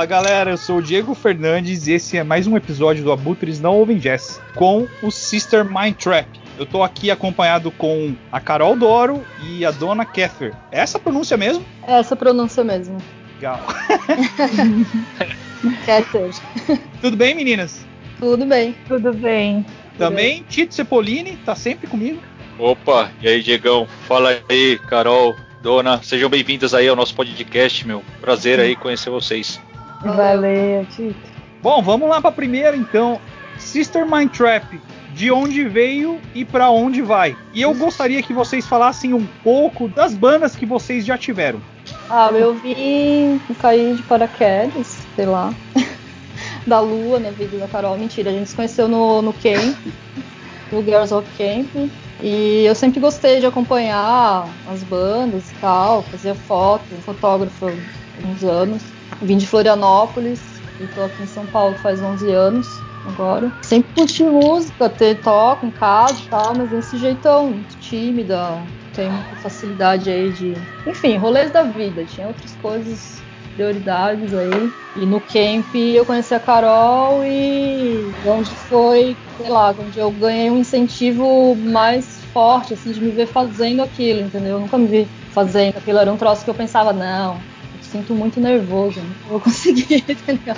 Fala galera, eu sou o Diego Fernandes e esse é mais um episódio do Abutres Não Ouvem Jazz com o Sister Mind Trap. Eu tô aqui acompanhado com a Carol Doro e a Dona Kether. É essa pronúncia mesmo? É essa pronúncia mesmo. Legal. Kether. Tudo bem, meninas? Tudo bem. Tudo bem. Também Tito Cepolini tá sempre comigo. Opa, e aí, Diegão? Fala aí, Carol, Dona, sejam bem-vindas aí ao nosso podcast, meu. Prazer aí conhecer vocês. Valeu, Tito. Bom, vamos lá pra primeira então. Sister Mind Trap, de onde veio e para onde vai? E eu gostaria que vocês falassem um pouco das bandas que vocês já tiveram. Ah, eu vim cair de paraquedas, sei lá. da lua na vida da Carol. Mentira, a gente se conheceu no, no camp, no Girls of Camp. E eu sempre gostei de acompanhar as bandas e tal, fazia foto, fotógrafo uns anos. Vim de Florianópolis e tô aqui em São Paulo faz 11 anos agora. Sempre curti música, ter toco em casa e tal, mas desse jeitão, tímida, muita facilidade aí de. Enfim, rolês da vida, tinha outras coisas prioridades aí. E no camp eu conheci a Carol e onde foi, sei lá, onde eu ganhei um incentivo mais forte, assim, de me ver fazendo aquilo, entendeu? Eu nunca me vi fazendo aquilo. Era um troço que eu pensava, não, sinto muito nervoso, não vou conseguir, entendeu?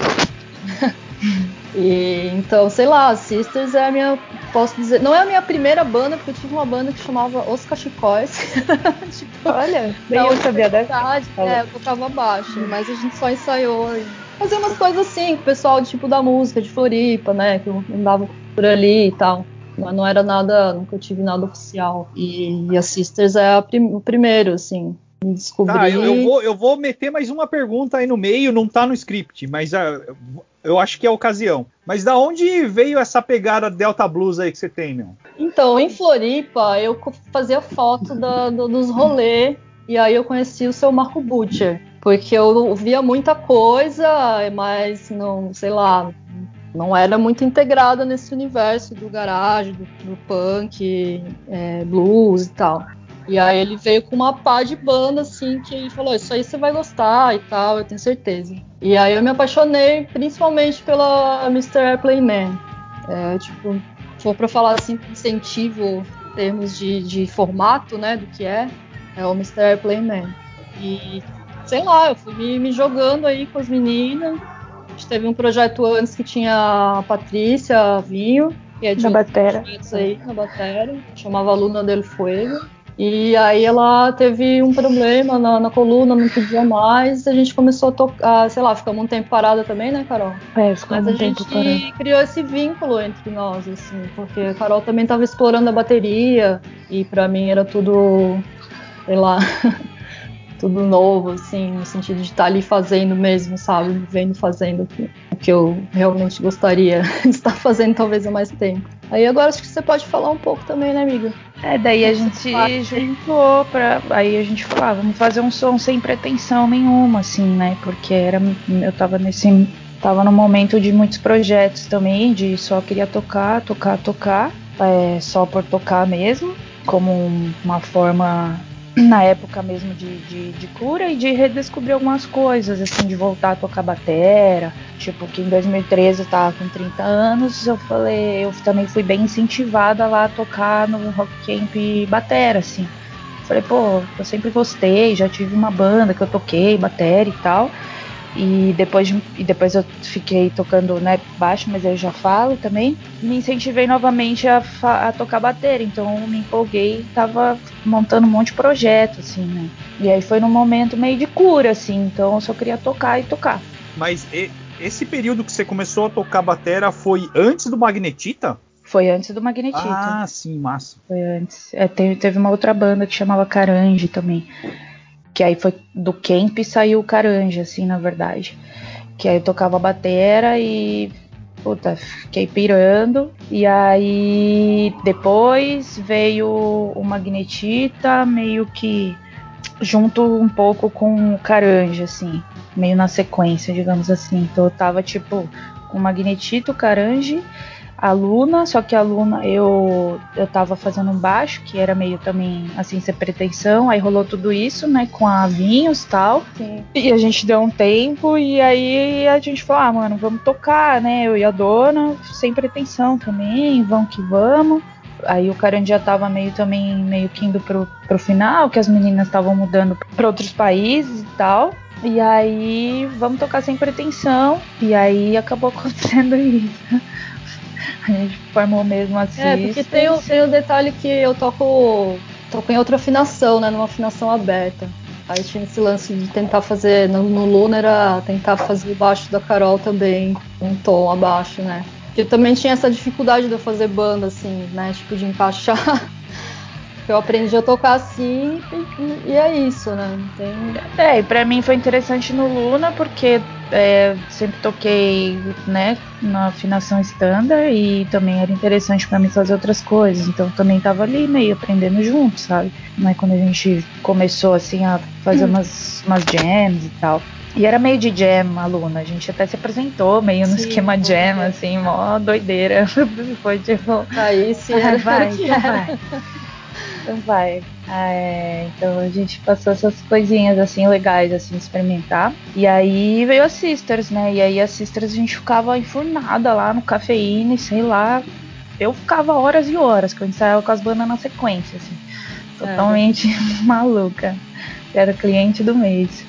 E, então, sei lá, Sisters é a minha. Posso dizer. Não é a minha primeira banda, porque eu tive uma banda que chamava Os Cachicóis. tipo, Olha, nem eu sabia dessa. É, eu tocava baixo, mas a gente só ensaiou. Fazia umas coisas assim, com o pessoal tipo da música, de Floripa, né? Que eu andava por ali e tal. Mas não era nada, nunca tive nada oficial. E, e a Sisters é prim, o primeiro, assim. Descobri. Tá, eu, eu, vou, eu vou meter mais uma pergunta aí no meio, não tá no script, mas uh, eu acho que é a ocasião. Mas da onde veio essa pegada Delta Blues aí que você tem, meu? Então, em Floripa, eu fazia foto da, do, dos rolês e aí eu conheci o seu Marco Butcher. Porque eu via muita coisa, mas não, sei lá, não era muito integrada nesse universo do garagem, do, do punk, é, blues e tal. E aí ele veio com uma pá de banda, assim, que falou, isso aí você vai gostar e tal, eu tenho certeza. E aí eu me apaixonei principalmente pela Mr. Airplane Man. É, tipo, se for pra falar assim, incentivo em termos de, de formato, né, do que é, é o Mr. Airplane Man. E, sei lá, eu fui me, me jogando aí com as meninas. A gente teve um projeto antes que tinha a Patrícia a Vinho, que é de na batera. aí, na batera, chamava Luna del Fuego. E aí ela teve um problema na, na, coluna, não podia mais. A gente começou a tocar, sei lá, ficamos um tempo parada também, né, Carol? É, ficamos Mas um tempo a gente criou esse vínculo entre nós, assim, porque a Carol também estava explorando a bateria e para mim era tudo, sei lá, tudo novo, assim, no sentido de estar tá ali fazendo mesmo, sabe? Vivendo fazendo o que eu realmente gostaria de estar fazendo talvez há mais tempo. Aí agora acho que você pode falar um pouco também, né, amiga? É, daí a gente juntou pra. Aí a gente falou, ah, vamos fazer um som sem pretensão nenhuma, assim, né? Porque era. Eu tava nesse. Tava num momento de muitos projetos também, de só queria tocar, tocar, tocar. É, só por tocar mesmo, como uma forma na época mesmo de, de, de, cura e de redescobrir algumas coisas, assim, de voltar a tocar batera. Tipo, que em 2013 eu tava com 30 anos, eu falei, eu também fui bem incentivada lá a tocar no Rock Camp batera, assim. Falei, pô, eu sempre gostei, já tive uma banda que eu toquei, batera e tal. E depois, de, e depois eu fiquei tocando né, baixo, mas eu já falo também. Me incentivei novamente a, a tocar bateria, então me empolguei tava montando um monte de projeto, assim, né? E aí foi num momento meio de cura, assim, então eu só queria tocar e tocar. Mas e, esse período que você começou a tocar bateria foi antes do Magnetita? Foi antes do Magnetita. Ah, sim, massa. Foi antes. É, teve, teve uma outra banda que chamava Carange também. Que aí foi do Camp saiu o Caranja, assim, na verdade. Que aí eu tocava batera e. Puta, fiquei pirando. E aí depois veio o Magnetita, meio que junto um pouco com o Caranja, assim. Meio na sequência, digamos assim. Então eu tava tipo com o Magnetita, o Carange. A Luna, só que a Luna eu eu tava fazendo um baixo, que era meio também assim, sem pretensão, aí rolou tudo isso, né, com a Vinhos e tal. Sim. E a gente deu um tempo e aí a gente falou, ah, mano, vamos tocar, né? Eu e a dona, sem pretensão também, vamos que vamos. Aí o Carandia já tava meio também, meio que indo pro, pro final, que as meninas estavam mudando para outros países e tal. E aí, vamos tocar sem pretensão. E aí acabou acontecendo isso. A gente formou mesmo assim. É, porque tem o, tem o detalhe que eu toco, toco em outra afinação, né? Numa afinação aberta. Aí tinha esse lance de tentar fazer, no, no Luna era tentar fazer o baixo da Carol também, um tom abaixo, né? Porque também tinha essa dificuldade de eu fazer banda, assim, né? Tipo, de encaixar. eu aprendi a tocar assim e, e é isso, né? Tem... É, e pra mim foi interessante no Luna porque é, sempre toquei, né, na afinação standard e também era interessante para mim fazer outras coisas, então também tava ali meio aprendendo junto, sabe? Mas quando a gente começou assim a fazer umas, umas jams e tal. E era meio de jam, aluna. A gente até se apresentou meio no Sim, esquema jam, assim, mó doideira. Foi tipo. Aí sim, Ah, vai, então era. vai. Então vai. Ah, é, então a gente passou essas coisinhas assim legais, assim, de experimentar. E aí veio a Sisters, né? E aí a Sisters a gente ficava enfurnada lá no cafeína, sei lá. Eu ficava horas e horas, que eu ensaiava com as bandas na sequência, assim. Totalmente maluca. Era cliente do mês.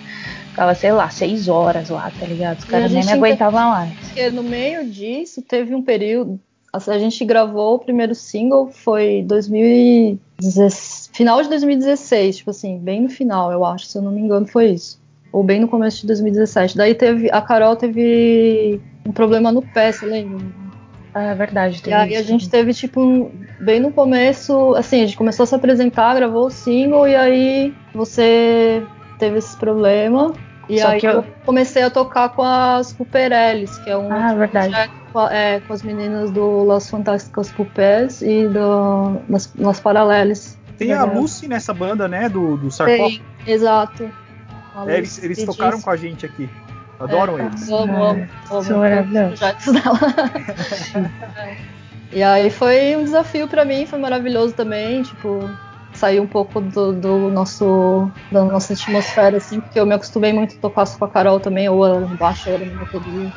Ficava, sei lá, seis horas lá, tá ligado? Os E caras nem me aguentavam mais. Porque no meio disso teve um período. A gente gravou o primeiro single, foi 2016, final de 2016, tipo assim, bem no final, eu acho, se eu não me engano, foi isso. Ou bem no começo de 2017. Daí teve. A Carol teve um problema no pé, você lembra? Ah, é verdade. E aí a isso. gente teve, tipo, um- bem no começo, assim, a gente começou a se apresentar, gravou o single, e aí você teve esse problema. E Só aí que eu- eu... comecei a tocar com as Puperelles, que é um Ah, outro verdade. projeto com, é, com as meninas do Las Fantásticas Pupés e do Las, Las Paraleles. Tem a. Lucy nessa banda, né? Do, do sarcófago. Tem, exato. É, eles eles tocaram com a gente aqui. Adoram É, eles. Amo, amo, amo. Dela. E aí foi um desafio pra mim, foi maravilhoso também, tipo, sair um pouco do, do nosso da nossa atmosfera, assim, porque eu me acostumei muito a tocar só com a Carol também, ou era no baixo, ou bateria.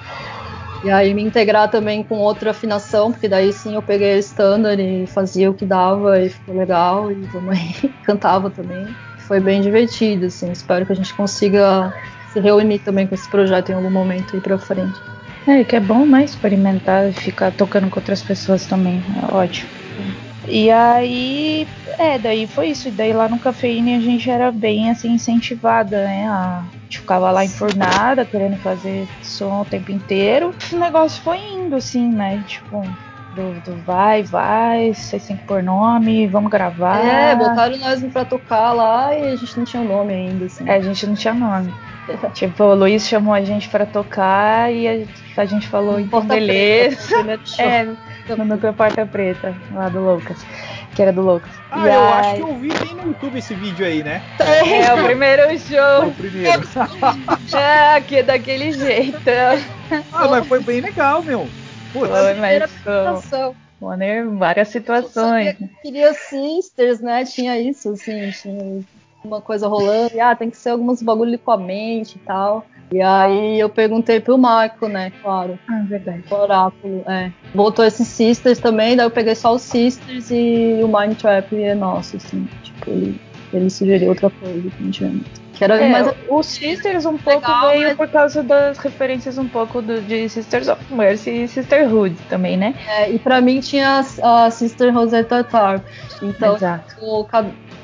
E aí me integrar também com outra afinação, porque daí sim eu peguei a standard e fazia o que dava e ficou legal, e aí, cantava também. Foi bem divertido, assim, espero que a gente consiga se reunir também com esse projeto em algum momento aí pra frente. É, que é bom, né? Experimentar e ficar tocando com outras pessoas também. É ótimo. E aí, é, daí foi isso. E daí lá no Cafeína a gente era bem assim incentivada, né? A, gente ficava lá enfurnada, querendo fazer som o tempo inteiro. O negócio foi indo, assim, né? Tipo, do, do vai, vai, vocês têm que pôr nome, vamos gravar. É, botaram nós pra tocar lá e a gente não tinha nome ainda, assim. É, a gente não tinha nome. tipo, o Luiz chamou a gente pra tocar e a, a gente falou, então beleza. Preta, primeiro É, no núcleo Porta Preta, lá do Lucas. Que era do Lucas. Ah, E eu aí- acho que eu vi tem no YouTube esse vídeo aí, né? É, o primeiro O show. primeiro. É, que é daquele jeito. ah, mas foi bem legal, meu. Putz, Foi, mas foi, mano, várias situações. Eu queria Sisters, né? Tinha isso, assim, tinha uma coisa rolando. E, ah, tem que ser alguns bagulho com a mente e tal. E aí eu perguntei pro Marco, né? Claro, Ah, verdade. o oráculo, é. Botou esses Sisters também, daí eu peguei só os Sisters e o Mind Trap é nosso, assim. Tipo, ele, ele sugeriu outra coisa que. Que era É, mais o Sisters um pouco Legal, veio mas- por causa das referências um pouco do, de Sisters of Mercy e Sisterhood também, né? É, e pra mim tinha a, a Sister Rosetta Tarp. Então, Exato. o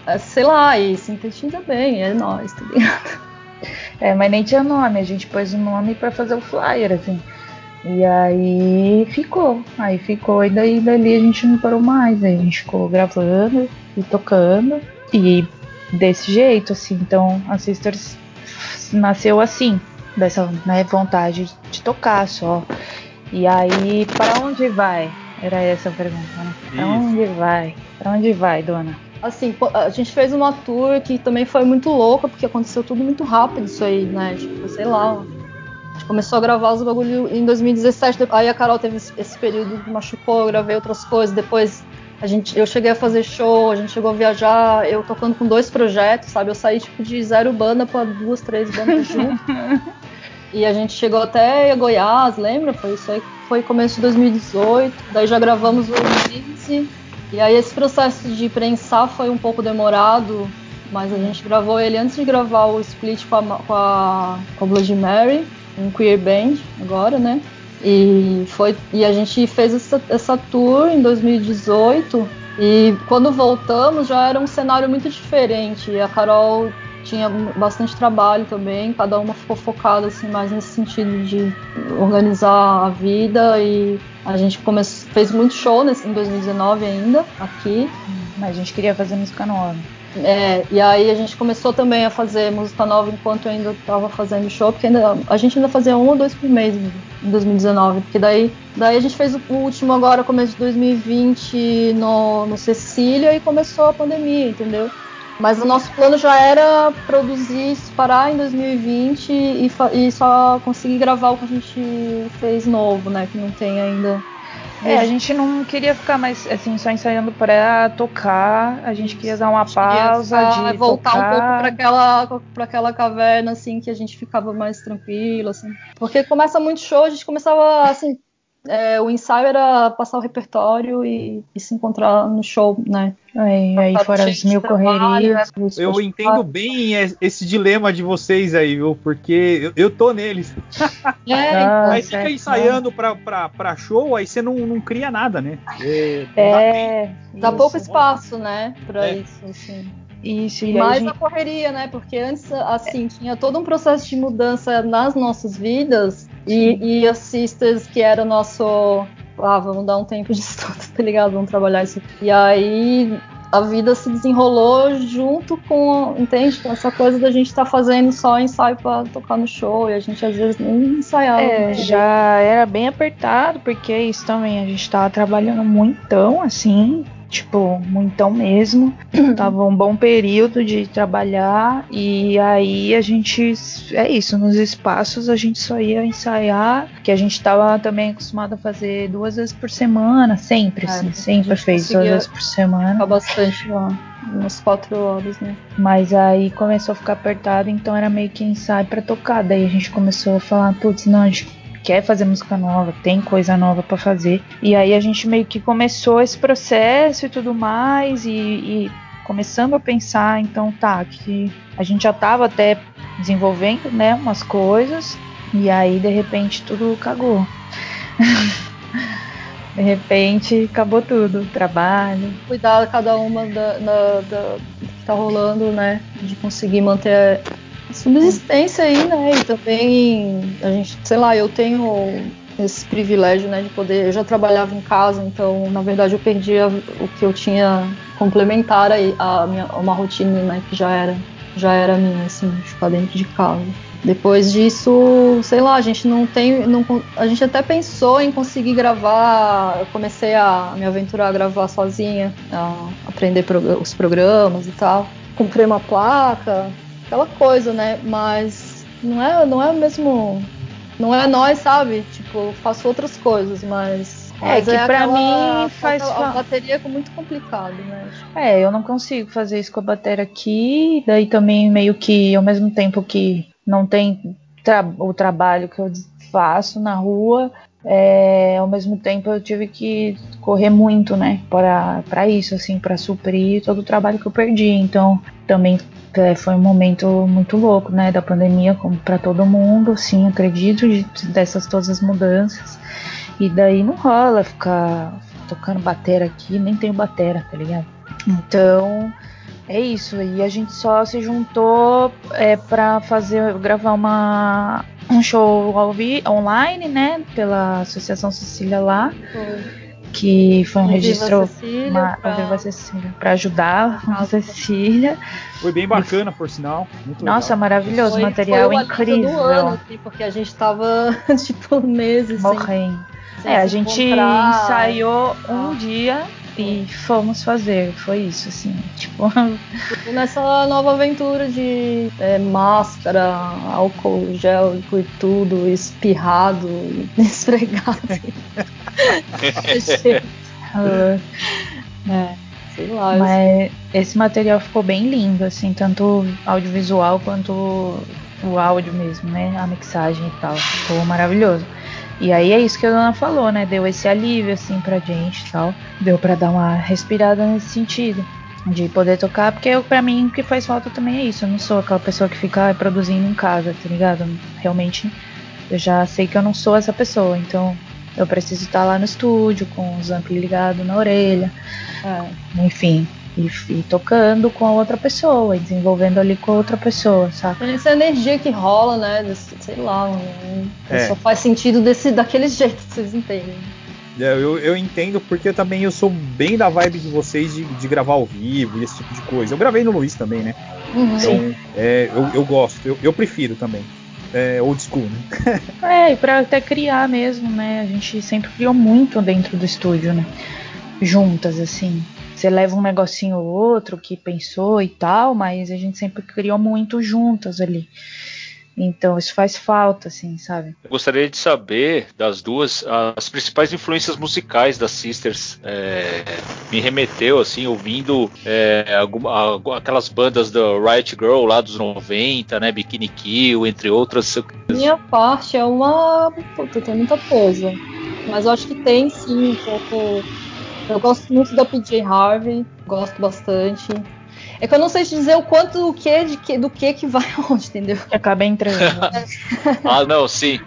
é, sei lá, e sintetiza bem, é nóis, tá ligado? É, mas nem tinha nome, a gente pôs o nome pra fazer o flyer, assim. E aí ficou. Aí ficou, e daí dali a gente não parou mais. Aí a gente ficou gravando e tocando. E desse jeito, assim. Então a Sisters nasceu assim, dessa né, vontade de tocar só. E aí, para onde vai? Era essa a pergunta, né? Pra onde vai? Pra onde vai, dona? Assim, a gente fez uma tour que também foi muito louca, porque aconteceu tudo muito rápido isso aí, né? Tipo, sei lá, A gente começou a gravar os bagulho em 2017. Aí a Carol teve esse período que machucou, eu gravei outras coisas. Depois a gente, eu cheguei a fazer show, a gente chegou a viajar, eu tocando com dois projetos, sabe? Eu saí tipo de zero banda para duas, três bandas juntas. e a gente chegou até Goiás, lembra? Foi isso aí, foi começo de 2018. Daí já gravamos o Release. E aí esse processo de prensar foi um pouco demorado, mas a gente gravou ele antes de gravar o split com a, com a, com a Blood Mary, um queer band agora, né? E, foi, e a gente fez essa, essa tour em 2018 e quando voltamos já era um cenário muito diferente. A Carol tinha bastante trabalho também, cada uma ficou focada assim mais nesse sentido de organizar a vida e a gente começou, fez muito show nesse, em 2019 ainda aqui. Mas a gente queria fazer música nova. É, e aí a gente começou também a fazer música nova enquanto eu ainda estava fazendo show, porque ainda, a gente ainda fazia um ou dois por mês em 2019, porque daí, daí a gente fez o último agora, começo de 2020, no, no Cecília, e começou a pandemia, entendeu? Mas o nosso plano já era produzir, parar em 2020 e, e só conseguir gravar o que a gente fez novo, né? Que não tem ainda é, a gente não queria ficar mais assim só ensaiando para tocar. A gente queria dar uma pausa de voltar tocar. um pouco para aquela para aquela caverna assim que a gente ficava mais tranquilo assim. Porque começa muito show, a gente começava assim, é, o ensaio era passar o repertório e, e se encontrar no show, né? Aí, aí fora as mil correrias. Né? Eu entendo bem esse dilema de vocês aí, viu? Porque eu, eu tô neles. É, ah, aí fica ensaiando pra, pra, pra show, aí você não, não cria nada, né? É, é dá, dá pouco espaço, né? Pra é. isso, assim. Isso, e mais a, gente... a correria, né? Porque antes, assim, tinha todo um processo de mudança nas nossas vidas e, e as sisters, que era o nosso. Ah, vamos dar um tempo de estudo, tá ligado? Vamos trabalhar isso. E aí a vida se desenrolou junto com, entende? Com essa coisa da gente estar tá fazendo só ensaio para tocar no show e a gente às vezes nem ensaiava. É, já era bem apertado, porque isso também, a gente tava trabalhando muitão, assim, tipo, muitão mesmo. Tava um bom período de trabalhar e aí a gente, é isso, nos espaços a gente só ia ensaiar, que a gente tava também acostumado a fazer duas vezes por semana, sempre, é, assim, sempre fez duas vezes por semana. Ficar bastante lá umas quatro horas, né? Mas aí começou a ficar apertado, então era meio que ensaio para tocar. Daí a gente começou a falar, putz, não, a gente quer fazer música nova, tem coisa nova para fazer. E aí a gente meio que começou esse processo e tudo mais, e, e começando a pensar, então tá, que a gente já tava até desenvolvendo, né, umas coisas, e aí de repente tudo cagou. de repente acabou tudo, trabalho. Cuidar cada uma da, da, da, que tá rolando, né? De conseguir manter subsistência aí, né? E também a gente, sei lá, eu tenho esse privilégio, né, de poder. Eu já trabalhava em casa, então na verdade eu perdi a, o que eu tinha complementar a minha uma rotina, né, que já era já era minha, assim, de ficar dentro de casa. Depois disso, sei lá, a gente não tem, não, a gente até pensou em conseguir gravar. Eu comecei a me aventurar a gravar sozinha, a aprender os programas e tal. Comprei uma placa, aquela coisa, né? Mas não é, não é o mesmo. Não é nós, sabe? Tipo, faço outras coisas, mas. É, mas que é pra mim faz. A, a bateria é muito complicado, né? É, eu não consigo fazer isso com a bateria aqui, daí também meio que ao mesmo tempo que não tem tra o trabalho que eu faço na rua, é, ao mesmo tempo eu tive que correr muito, né, para isso, assim, para suprir todo o trabalho que eu perdi. Então, também é, foi um momento muito louco, né, da pandemia, como para todo mundo, sim, acredito, de, dessas todas as mudanças. E daí não rola ficar tocando batera aqui, nem tenho batera, tá ligado? Então, é isso. E a gente só se juntou é, para fazer, gravar uma, um show ao vi, online, né, pela Associação Cecília lá. Foi que foi um registro Cecília, pra... Cecília para ajudar a Cecília. Foi bem bacana, por sinal. Nossa, legal. maravilhoso, foi, material foi incrível. Do ano, assim, porque a gente tava tipo meses morrendo. Sem, sem é, a gente encontrar. ensaiou um dia e fomos fazer. Foi isso, assim. Tipo. Nessa nova aventura de é, máscara, álcool gel e tudo, espirrado, esfregado. é, sei lá. Mas esse material ficou bem lindo, assim, tanto audiovisual quanto o áudio mesmo, né? A mixagem e tal. Ficou maravilhoso. E aí é isso que a dona falou, né? Deu esse alívio assim pra gente e tal. Deu para dar uma respirada nesse sentido. De poder tocar, porque eu, pra mim o que faz falta também é isso. Eu não sou aquela pessoa que fica produzindo em casa, tá ligado? Realmente eu já sei que eu não sou essa pessoa. Então eu preciso estar lá no estúdio com os ampli ligados na orelha. É. Enfim, e, e, tocando com a outra pessoa, e desenvolvendo ali com a outra pessoa, sabe? Essa energia que rola, né? Desse, sei lá, né? é. só faz sentido desse, daquele jeito, vocês entendem. É, eu, eu entendo porque também eu sou bem da vibe de vocês de, de gravar ao vivo e esse tipo de coisa. Eu gravei no Luiz também, né? Uhum. Então, é, eu, eu gosto, eu, eu prefiro também é, old school, né? é, e pra até criar mesmo, né? A gente sempre criou muito dentro do estúdio, né? Juntas, assim. Você leva um negocinho ou outro que pensou e tal, mas a gente sempre criou muito juntas ali. Então isso faz falta, assim, sabe? Eu gostaria de saber das duas as principais influências musicais das Sisters. É, me remeteu, assim, ouvindo é, alguma, aquelas bandas do Riot Girl lá dos 90, né? Bikini Kill, entre outras. Minha parte é uma. Puta, tem muita coisa. Mas eu acho que tem sim um pouco eu gosto muito da PJ Harvey, gosto bastante. É que eu não sei te dizer o quanto do que, de que do que que vai onde, entendeu? Acaba entrando. ah, não, sim.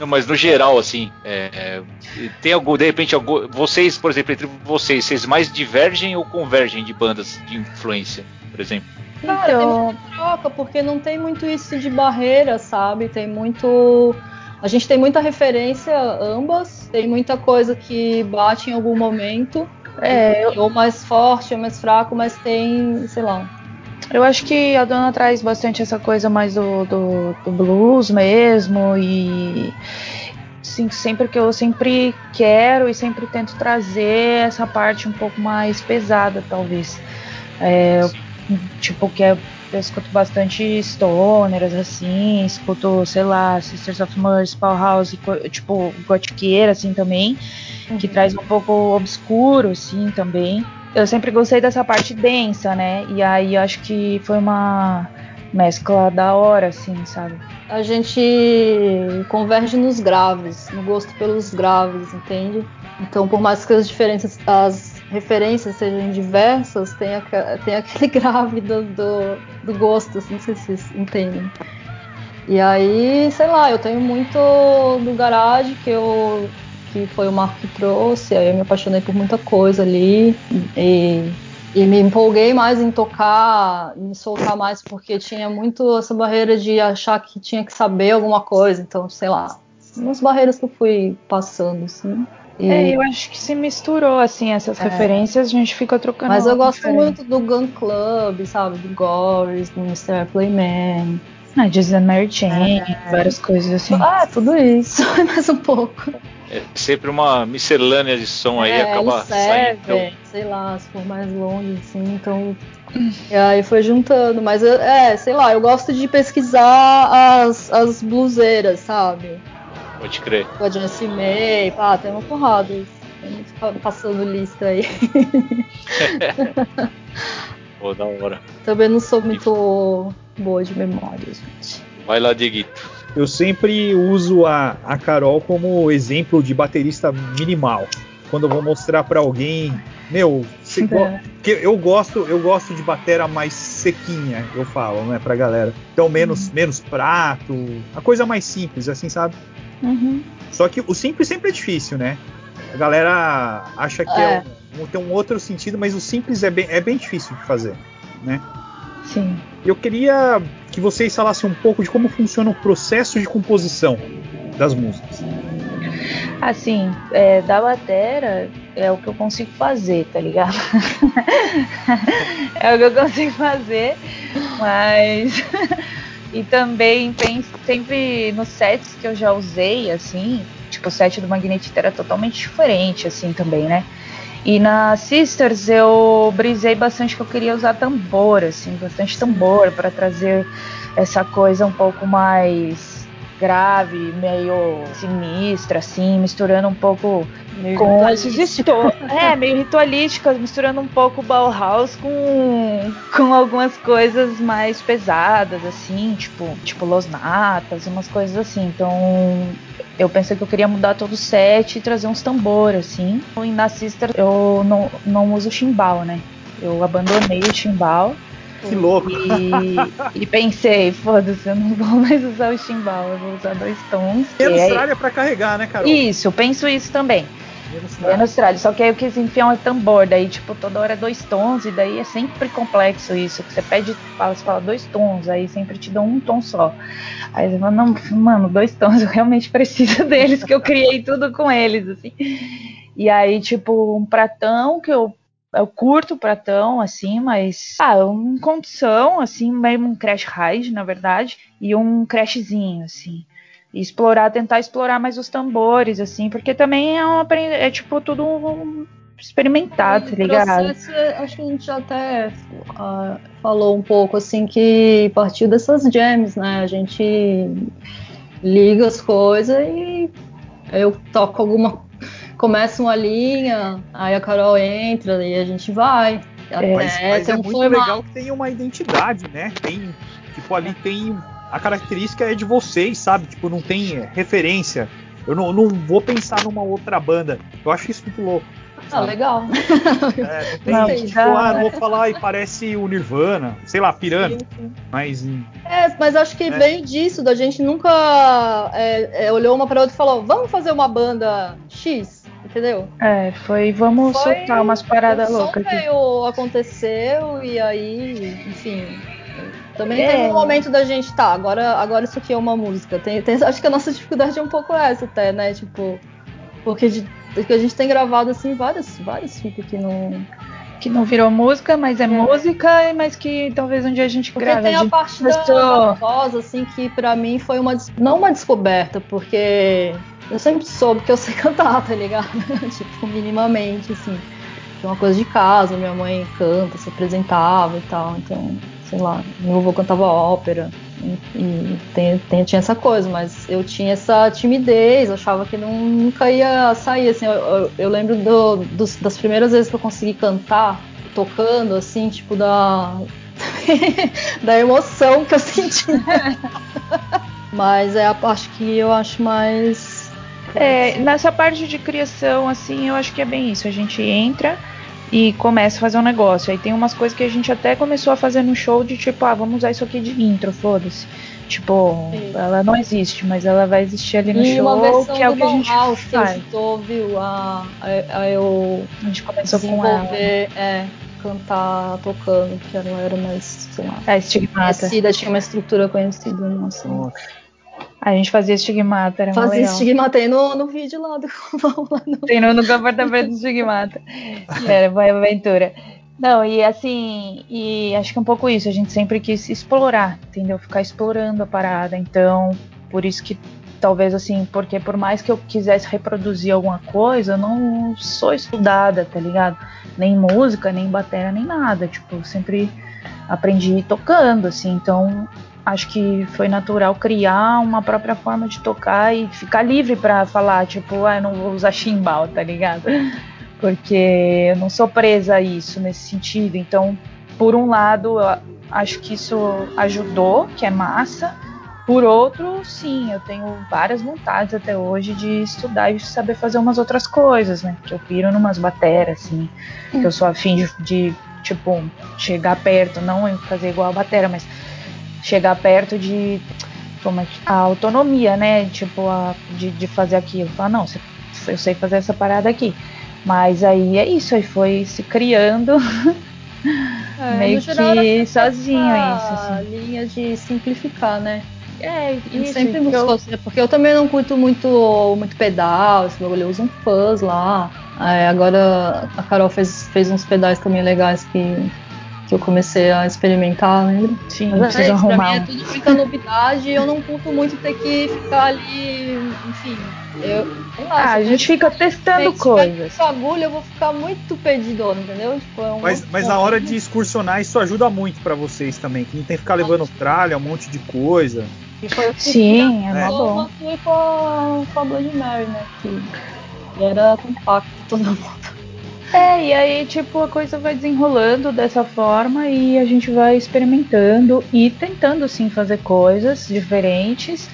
Não, mas no geral, assim, é, tem algum, de repente, algum, vocês, por exemplo, entre vocês, vocês mais divergem ou convergem de bandas de influência, por exemplo? Cara, então... tem muita troca, porque não tem muito isso de barreira, sabe? Tem muito a gente tem muita referência, ambas, tem muita coisa que bate em algum momento. É, ou mais forte, ou mais fraco, mas tem, sei lá. Eu acho que a dona traz bastante essa coisa mais do, do, do blues mesmo e sim, sempre que eu sempre quero e sempre tento trazer essa parte um pouco mais pesada, talvez. É, tipo, que é eu escuto bastante stoners, assim, escuto, sei lá, Sisters of Mercy, Powerhouse, tipo, gotiqueira, assim, também, uhum. que traz um pouco obscuro, assim, também. Eu sempre gostei dessa parte densa, né, e aí acho que foi uma mescla da hora, assim, sabe? A gente converge nos graves, no gosto pelos graves, entende? Então, por mais que as diferenças, as referências sejam diversas, tem, a, tem aquele grave do, do, do, gosto, assim, não sei se vocês entendem. E aí, sei lá, eu tenho muito do garage que eu que foi o Marco que trouxe, aí eu me apaixonei por muita coisa ali e, e me empolguei mais em tocar, me soltar mais porque tinha muito essa barreira de achar que tinha que saber alguma coisa, então, sei lá, umas barreiras que eu fui passando, assim. E... É, eu acho que se misturou, assim, essas é. referências, a gente fica trocando. Mas eu gosto diferente. muito do Gun Club, sabe? Do Goris, do Mr. Playman. Ah, Disney Mary Chain, é. várias coisas assim. Ah, tudo isso, mais um pouco. É sempre uma miscelânea de som aí, é, acaba saindo. Então... Sei lá, se for mais longe, assim, então. E aí foi juntando, mas eu, é, sei lá, eu gosto de pesquisar as, as bluseiras, sabe? Pode crer. O Jesse May, pá, tem uma porrada. Passando lista aí. Pô, da hora. Também não sou muito boa de memória, gente. Vai lá, Dieguito. Eu sempre uso a, a Carol como exemplo de baterista minimal. Quando eu vou mostrar para alguém, meu, é. eu gosto, eu gosto de batera mais sequinha, eu falo, né, pra galera. Então menos, uhum. menos prato, a coisa mais simples, assim, sabe? Uhum. Só que o simples sempre é difícil, né? A galera acha que é. É um, tem um outro sentido, mas o simples é bem, é bem difícil de fazer, né? Sim. Eu queria que vocês falassem um pouco de como funciona o processo de composição das músicas. Assim, é, da batera é o que eu consigo fazer, tá ligado? é o que eu consigo fazer, mas e também tem sempre nos sets que eu já usei, assim, tipo, o set do Magnetita era totalmente diferente, assim, também, né? E na Sisters eu brisei bastante que eu queria usar tambor, assim, bastante tambor para trazer essa coisa um pouco mais grave, meio sinistra, assim, misturando um pouco meio com esses estilos. é, meio ritualísticas, misturando um pouco Bauhaus com, com algumas coisas mais pesadas, assim, tipo, tipo Los Natas, umas coisas assim. Então, eu pensei que eu queria mudar todo o set e trazer uns tambores, assim. E na Sister eu não, não uso chimbal, né? Eu abandonei o chimbal que louco. E, e pensei, foda-se, eu não vou mais usar o chimbal, eu vou usar dois tons. Menos é... tralha pra carregar, né, Carol? Isso, penso isso também. Menos tralha. Só que aí eu quis enfiar um tambor, daí, tipo, toda hora é dois tons, e daí é sempre complexo isso. Que você pede, fala, você fala dois tons, aí sempre te dão um tom só. Aí você fala, não, mano, dois tons, eu realmente preciso deles, que eu criei tudo com eles, assim. E aí, tipo, um pratão que eu eu curto o Pratão, assim, mas. Ah, um condição, assim, mesmo um crash ride, na verdade, e um crashzinho, assim. E explorar, tentar explorar mais os tambores, assim, porque também é um é tipo tudo um experimentar, tá ligado? Processo, acho que a gente já até uh, falou um pouco, assim, que partiu dessas jams, né? A gente liga as coisas e eu toco alguma começa uma linha, aí a Carol entra e a gente vai. É, mas, mas é um muito formato. legal que tem uma identidade, né? Tem, tipo, ali tem. A característica é de vocês, sabe? Tipo, não tem referência. Eu não, não vou pensar numa outra banda. Eu acho isso muito louco. Ah, legal. É, não tem, não, tipo, ah, não vou falar e parece o Nirvana, sei lá, sim. Mas. É, mas acho que é. veio disso, da gente nunca é, é, olhou uma para outra e falou, vamos fazer uma banda X entendeu? É, foi, vamos foi, soltar umas paradas loucas. Veio, aconteceu e aí, enfim. Também é. tem um momento da gente, tá, agora, agora isso aqui é uma música. Tem, tem, acho que a nossa dificuldade é um pouco essa até, né? Tipo, porque, de, porque a gente tem gravado assim várias, várias fitas que não. Que não virou música, mas é, é, música, mas que talvez um dia a gente porque grave. Tem a, a parte da, da voz, assim, que para mim foi uma. Não uma descoberta, porque eu sempre soube que eu sei cantar, tá ligado? tipo, minimamente, assim. Uma coisa de casa, minha mãe canta, se apresentava e tal, então, sei lá, meu avô cantava ópera. E, e tem, tem, tinha essa coisa, mas eu tinha essa timidez, achava que não, nunca ia sair. Assim, eu, eu, eu lembro do, dos, das primeiras vezes que eu consegui cantar, tocando, assim, tipo, da, da emoção que eu senti. mas é a parte que eu acho mais é, nessa parte de criação, assim, eu acho que é bem isso. A gente entra e começa a fazer um negócio. Aí tem umas coisas que a gente até começou a fazer no show de tipo, ah, vamos usar isso aqui de intro, foda-se. Tipo, Sim. ela não existe, mas ela vai existir ali no e show, que é o que a gente House, faz. Que ouviu a, a, a, eu a gente começou com ela. É, cantar tocando, que ela era mais, sei lá, é, estigmata. conhecida, tinha uma estrutura conhecida. Nossa. nossa. A gente fazia estigmata, era Fazia estigmata, tem no, no vídeo lá do lá no... Tem no, no comportamento do estigmata. Era boa aventura. Não, e assim, e acho que é um pouco isso, a gente sempre quis explorar, entendeu? Ficar explorando a parada. Então, por isso que talvez assim, porque por mais que eu quisesse reproduzir alguma coisa, eu não sou estudada, tá ligado? Nem música, nem bateria, nem nada. Tipo, eu sempre aprendi tocando, assim, então acho que foi natural criar uma própria forma de tocar e ficar livre para falar, tipo, ah, eu não vou usar chimbal, tá ligado? Porque eu não sou presa a isso nesse sentido. Então, por um lado, acho que isso ajudou, que é massa. Por outro, sim, eu tenho várias vontades até hoje de estudar e saber fazer umas outras coisas, né? Que eu piro numas bateras, assim, que eu sou afim de, de, tipo, chegar perto, não fazer igual a batera, mas chegar perto de como é que, a autonomia, né? Tipo, a, de, de fazer aquilo. Falar, não, eu sei fazer essa parada aqui. Mas aí é isso, aí foi se criando é, meio geral, que sozinho isso. Assim. linha de simplificar, né? É, isso, sempre buscou, eu... porque eu também não curto muito, muito pedal, esse bagulho, eu uso um fuzz lá. É, agora a Carol fez, fez uns pedais também legais que que eu comecei a experimentar, lembra? Sim, Mas. Pra mim é tudo muita novidade e eu não curto muito ter que ficar ali, enfim, Eu, ah, a gente fica testando coisas. Se agulha, eu vou ficar muito perdido, entendeu? Tipo, é um mas, mas na hora de excursionar, isso ajuda muito para vocês também, que não tem que ficar levando tralha, um monte de coisa. Sim, é, é bom. Eu com a, com a Blood Mary, né? Que era compacto todo mundo. É, e aí, tipo, a coisa vai desenrolando dessa forma e a gente vai experimentando e tentando, sim, fazer coisas diferentes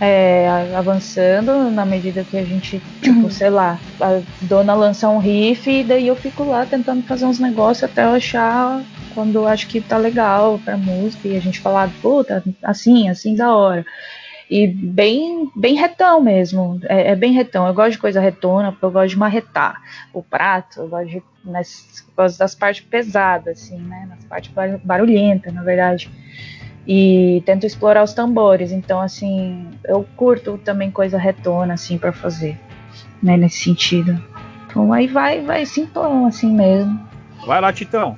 é, avançando na medida que a gente, tipo, sei lá, a dona lança um riff e daí eu fico lá tentando fazer uns negócios até eu achar quando eu acho que tá legal pra música e a gente falar, puta, assim, assim da hora. E bem, bem retão mesmo. É, é, bem retão. Eu gosto de coisa retona, porque eu gosto de marretar o prato, eu gosto, de, nas, gosto das partes pesadas, assim, né? Nas partes barulhentas, na verdade e tento explorar os tambores. Então, assim, eu curto também coisa retona, assim, para fazer, né, nesse sentido. Então, aí vai, vai simplão, assim mesmo. Vai lá, Titão.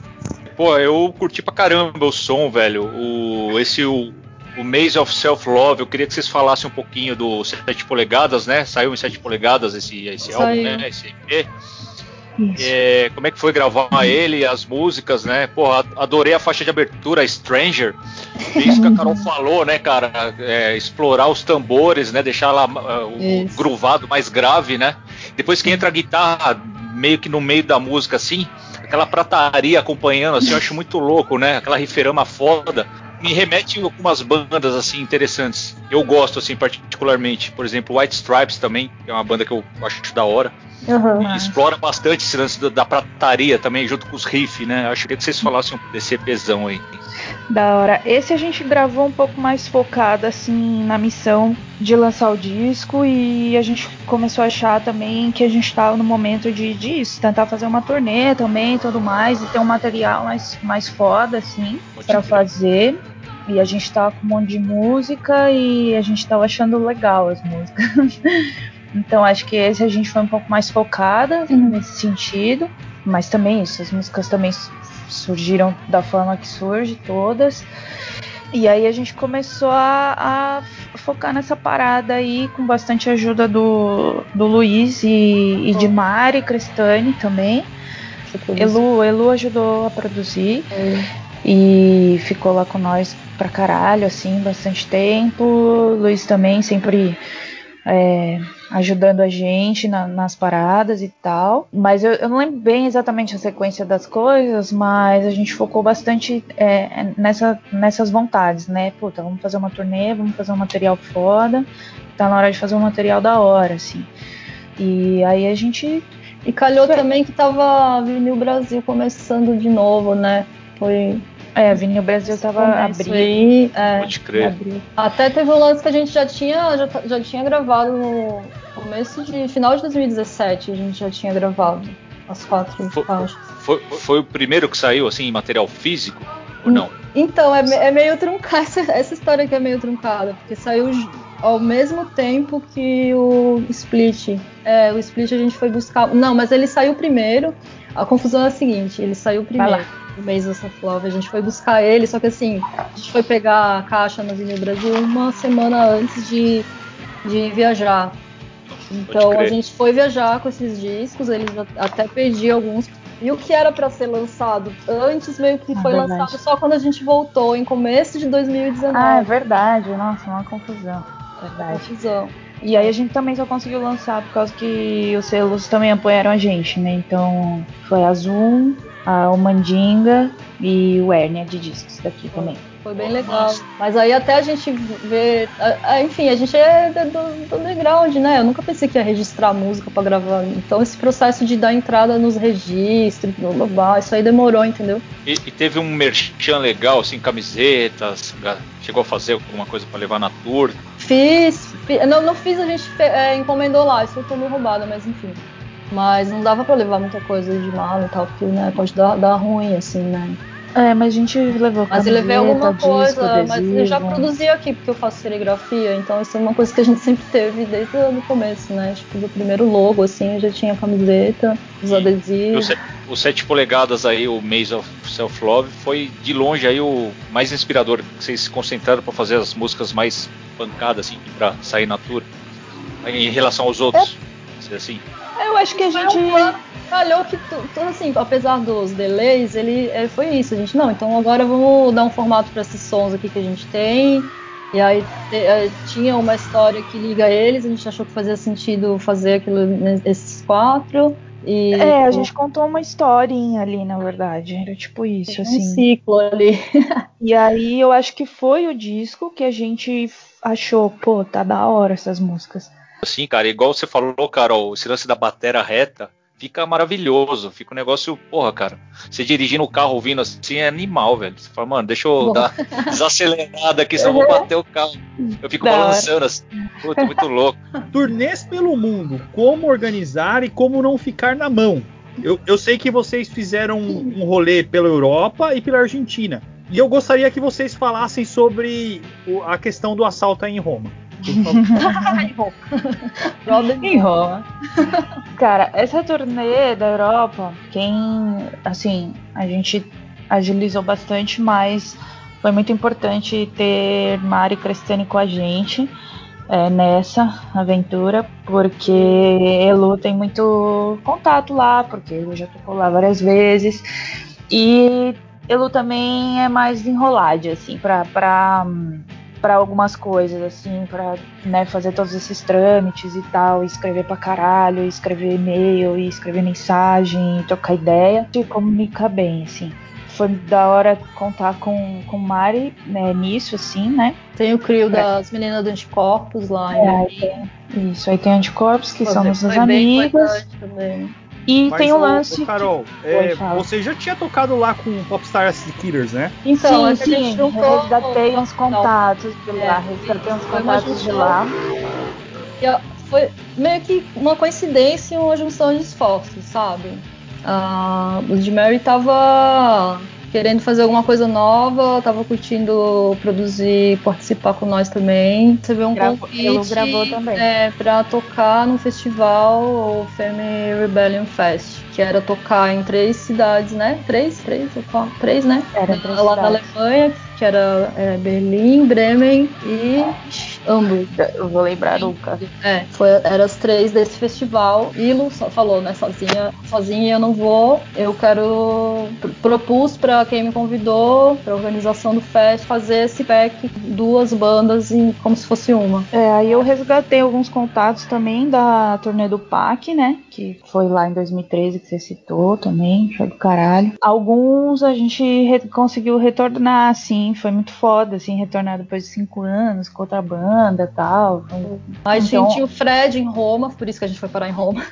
Pô, eu curti pra caramba o som, velho. O, esse, o, o Maze of Self-Love, eu queria que vocês falassem um pouquinho do 7 polegadas, né? Saiu em 7 polegadas esse, esse álbum, né? Esse EP. É, como é que foi gravar ele, as músicas, né? Porra, adorei a faixa de abertura, Stranger. Isso que a Carol falou, né, cara? É, explorar os tambores, né? Deixar lá uh, o gruvado mais grave, né? Depois que entra a guitarra meio que no meio da música, assim, aquela prataria acompanhando, assim, eu acho muito louco, né? Aquela riferama foda me remete a algumas bandas assim interessantes. Eu gosto assim particularmente, por exemplo, White Stripes também, que é uma banda que eu acho da hora. Uhum. E explora bastante esse lance da, da prataria também, junto com os riffs, né? Acho que vocês falassem desse EPzão aí. Da hora. Esse a gente gravou um pouco mais focado, assim, na missão de lançar o disco e a gente começou a achar também que a gente estava no momento de disso, tentar fazer uma turnê também tudo mais e ter um material mais, mais foda, assim, para fazer. E a gente tava com um monte de música e a gente tava achando legal as músicas. Então acho que esse a gente foi um pouco mais focada nesse sentido. Mas também isso, as músicas também surgiram da forma que surge, todas. E aí a gente começou a, a focar nessa parada aí, com bastante ajuda do, do Luiz e, e de Mari Crestani também. Elu, Elu ajudou a produzir. É. E ficou lá com nós pra caralho, assim, bastante tempo. Luiz também sempre é, ajudando a gente na, nas paradas e tal. Mas eu, eu, não lembro bem exatamente a sequência das coisas, mas a gente focou bastante é, nessa, nessas vontades, né? Puta, vamos fazer uma turnê, vamos fazer um material foda. Tá na hora de fazer um material da hora, assim. E aí a gente. E calhou também que tava Vinil Brasil começando de novo, né? Foi é, Vinil Brasil tava abrindo. É, Pode crer. Até teve um lance que a gente já tinha, já, já tinha gravado no começo de. final de 2017, a gente já tinha gravado as quatro foi, faixas. Foi, foi o primeiro que saiu, assim, em material físico? Ou não? Então, é, é meio truncada. Essa, essa história aqui é meio truncada, porque saiu ao mesmo tempo que o Split. É, o Split a gente foi buscar. Não, mas ele saiu primeiro. A confusão é a seguinte: ele saiu primeiro o Maze of Love. A gente foi buscar ele, só que assim, a gente foi pegar a caixa no Vinil Brasil uma semana antes de, de viajar. Então a gente foi viajar com esses discos, eles até perdi alguns. E o que era para ser lançado antes meio que é foi verdade. lançado só quando a gente voltou, em começo de 2019. Ah, é verdade. Nossa, uma confusão. Verdade. Confusão. E aí a gente também só conseguiu lançar por causa que os selos também apoiaram a gente, né? Então foi a Zoom, a, o Mandinga e o Hérnia de discos daqui também. Foi bem legal. Mas aí até a gente ver. Enfim, a gente é do, do background, né? Eu nunca pensei que ia registrar música para gravar. Então esse processo de dar entrada nos registros, blá, blá, isso aí demorou, entendeu? E, e teve um merchan legal, assim, camisetas, chegou a fazer alguma coisa para levar na tour? Fiz, fiz, não, não fiz, a gente é, encomendou lá, isso foi meio roubada, mas enfim. Mas não dava para levar muita coisa de mala e tal, porque né, pode dar, dar ruim, assim, né? É, mas a gente levou Mas eu levei alguma coisa, disco, mas eu já produzi aqui, porque eu faço serigrafia, então isso é uma coisa que a gente sempre teve desde o começo, né? Tipo, do primeiro logo, assim, eu já tinha a camiseta, os adesivos. O 7 polegadas aí, o Maze of Self-Love, foi de longe aí o mais inspirador, que vocês se concentraram para fazer as músicas mais pancadas, assim, para sair na tour. em relação aos outros. É. Assim. Eu acho que a gente. Calhou que, tudo assim, apesar dos delays, ele é, foi isso. A gente, não, então agora vamos dar um formato para esses sons aqui que a gente tem. E aí é, tinha uma história que liga eles, a gente achou que fazia sentido fazer aquilo, esses quatro. E, é, a gente contou uma historinha ali, na verdade. Era tipo isso, assim. Um ciclo ali. e aí eu acho que foi o disco que a gente achou, pô, tá da hora essas músicas. Sim, cara, igual você falou, Carol, esse lance da batera reta fica maravilhoso. Fica um negócio, porra, cara. Você dirigindo o carro ouvindo assim é animal, velho. Você fala, mano, deixa eu Bom. dar desacelerada aqui, senão eu vou bater o carro. Eu fico da balançando hora. assim. Puta, muito louco. Turnês pelo mundo, como organizar e como não ficar na mão. Eu, eu sei que vocês fizeram um, um rolê pela Europa e pela Argentina. E eu gostaria que vocês falassem sobre a questão do assalto em Roma. Em Roma. Cara, essa turnê da Europa, quem, assim, a gente agilizou bastante, mas foi muito importante ter Mari e Cristiane com a gente é, nessa aventura, porque Elu tem muito contato lá, porque ele já tocou lá várias vezes. E Elu também é mais enrolado, assim, pra, pra para algumas coisas, assim, para né, fazer todos esses trâmites e tal, escrever pra caralho, escrever e-mail, e escrever mensagem, trocar ideia, se comunica bem, assim. Foi da hora contar com, com Mari né, nisso, assim, né? Tem o crio é. das meninas do anticorpos lá. É, tem, isso, aí tem anticorpos, que Pô, são nossas amigas. Também. E Mas tem o, lance. Ô, Carol, que... é, você já tinha tocado lá com Popstar Killers, né? Então, sim, sim. Eu resgatei uns contatos de lá. É, resgatei uns contatos de lá. E, foi meio que uma coincidência e uma junção de esforços, sabe? Uh, o de Mary tava querendo fazer alguma coisa nova, tava curtindo produzir, participar com nós também. Você vê um Gravo, convite gravou também. É, pra tocar no festival, o Femme Rebellion Fest, que era tocar em três cidades, né? Três, três, quatro, três, né? Era três Lá na Alemanha, que era é, Berlim, Bremen e Hamburgo. Eu vou lembrar nunca. É, foi, eram as três desse festival. Ilo só falou, né, sozinha, sozinha eu não vou. Eu quero propus para quem me convidou, para organização do fest, fazer esse pack duas bandas em, como se fosse uma. É, aí eu resgatei alguns contatos também da turnê do PAC, né, que foi lá em 2013 que você citou também, show do caralho. Alguns a gente re conseguiu retornar assim foi muito foda, assim, retornar depois de cinco anos com outra banda e tal. Mas então... tinha o Fred em Roma, por isso que a gente foi parar em Roma.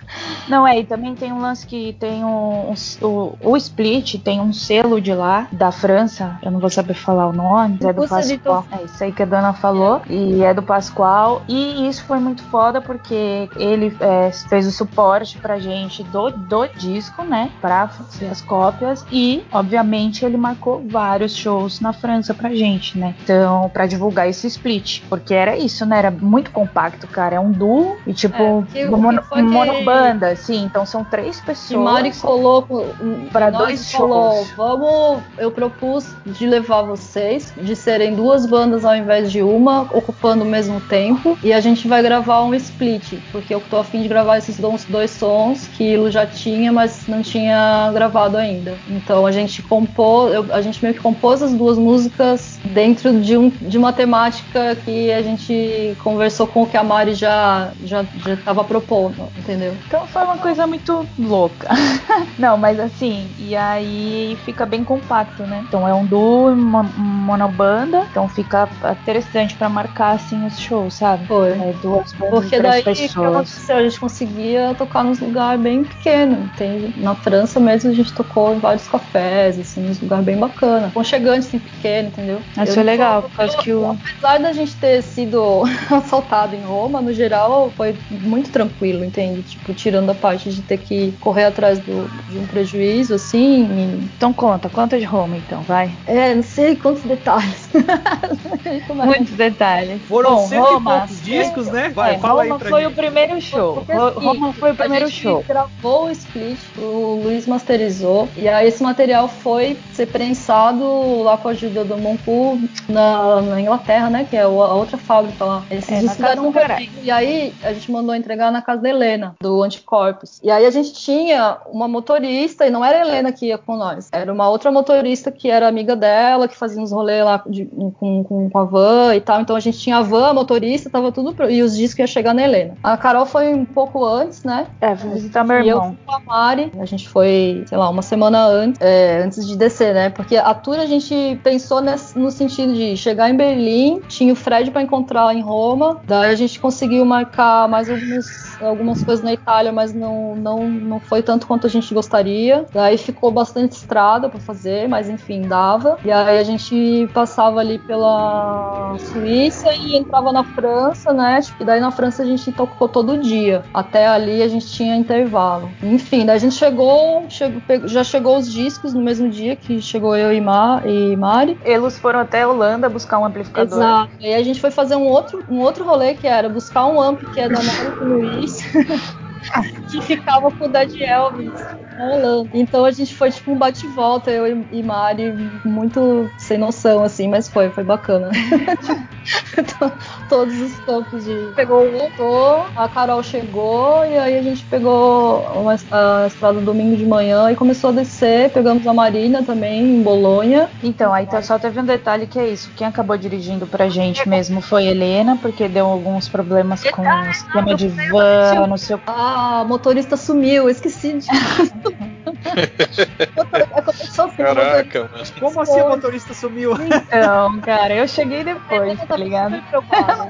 Não, é, e também tem um lance que tem um, um, o, o Split tem um selo de lá, da França, eu não vou saber falar o nome, é do Pascoal. É isso aí que a dona falou, e é do Pascoal. E isso foi muito foda porque ele é, fez o suporte pra gente do, do disco, né, pra fazer as cópias, e, obviamente, ele marcou vários shows na França pra gente, né? Então, para divulgar esse split. Porque era isso, né? Era muito compacto, cara. É um duo e tipo é, uma mono, monobanda, assim. Então são três pessoas. E Mari falou para dois falou, shows. Vamos, eu propus de levar vocês, de serem duas bandas ao invés de uma, ocupando o mesmo tempo. E a gente vai gravar um split, porque eu tô afim de gravar esses dois sons que Ilo já tinha, mas não tinha gravado ainda. Então a gente compôs, a gente meio que compôs as duas músicas músicas dentro de, um, de uma temática que a gente conversou com o que a Mari já já estava propondo, entendeu? Então foi uma coisa muito louca. Não, mas assim, e aí fica bem compacto, né? Então é um duo, uma, monobanda, então fica interessante para marcar assim os shows, sabe? Foi. É, duas bandas Porque daí pessoas. a gente conseguia tocar nos lugares bem pequenos, entende? Na França mesmo a gente tocou em vários cafés, assim, nos lugares bem bacana. Conchegante, assim, pequeno entendeu? Isso é legal, por causa que o. Apesar da gente ter sido assaltado em Roma, no geral foi muito tranquilo, entende? Tipo, tirando a parte de ter que correr atrás do, de um prejuízo, assim. E... Então conta, conta de Roma então, vai. É, não sei quantos detalhes. Muitos detalhes. Foram Bom, Roma, discos, né? Vai, é, fala Roma aí foi mim. o primeiro show. Porque, assim, Roma foi o primeiro a gente show. gravou o split, o Luiz masterizou, e aí esse material foi ser prensado lá com a ajuda do Moncu na, na, Inglaterra, né? Que é a outra fábrica lá. É, um. E aí a gente mandou entregar na casa da Helena, do Anticorpos. E aí a gente tinha uma motorista, e não era a Helena que ia com nós, era uma outra motorista que era amiga dela, que fazia uns rolês lá de- com, com, com a van e tal. Então a gente tinha a van, a motorista, tava tudo. pro- E os discos iam chegar na Helena. A Carol foi um pouco antes, né? É, fui visitar meu E eu irmão. fui com a Mari, a gente foi, sei lá, uma semana antes, é, antes de descer, né? Porque a tour a gente pensou nesse- no sentido de chegar em Berlim, tinha o Fred pra encontrar em Roma, daí a gente conseguiu marcar mais alguns, algumas coisas na Itália, mas não, não, não foi tanto quanto a gente gostaria. Daí ficou bastante estrada pra fazer, mas enfim, dava. E aí a gente passava ali pela Suíça e entrava na França, né? Tipo, e daí na França a gente tocou todo dia. Até ali a gente tinha intervalo. Enfim, daí a gente chegou, chegou já chegou os discos no mesmo dia que chegou eu e, Ma, e Mari. Eles foram até a Holanda buscar um amplificador. Exato. E aí a gente foi fazer um outro, um outro rolê que era buscar um amp que é da Mari Luiz. que ficava com o da de Elvis na Holanda. Então a gente foi tipo um bate-volta, eu e- Mari, muito sem noção, assim, mas foi, foi bacana. Todos os campos de. Pegou o voltou, a Carol chegou, e aí a gente pegou uma, a estrada domingo de manhã e começou a descer. Pegamos a Marina também, em Bolonha. Então, aí tá- só teve um detalhe que é isso. Quem acabou dirigindo pra gente mesmo foi Helena, porque deu alguns problemas com o esquema de van, não sei o Motorista sumiu, esqueci de. Aconteceu assim, a motorista Caraca, mano. Como assim o motorista sumiu? Então, cara, eu cheguei depois, tá ligado?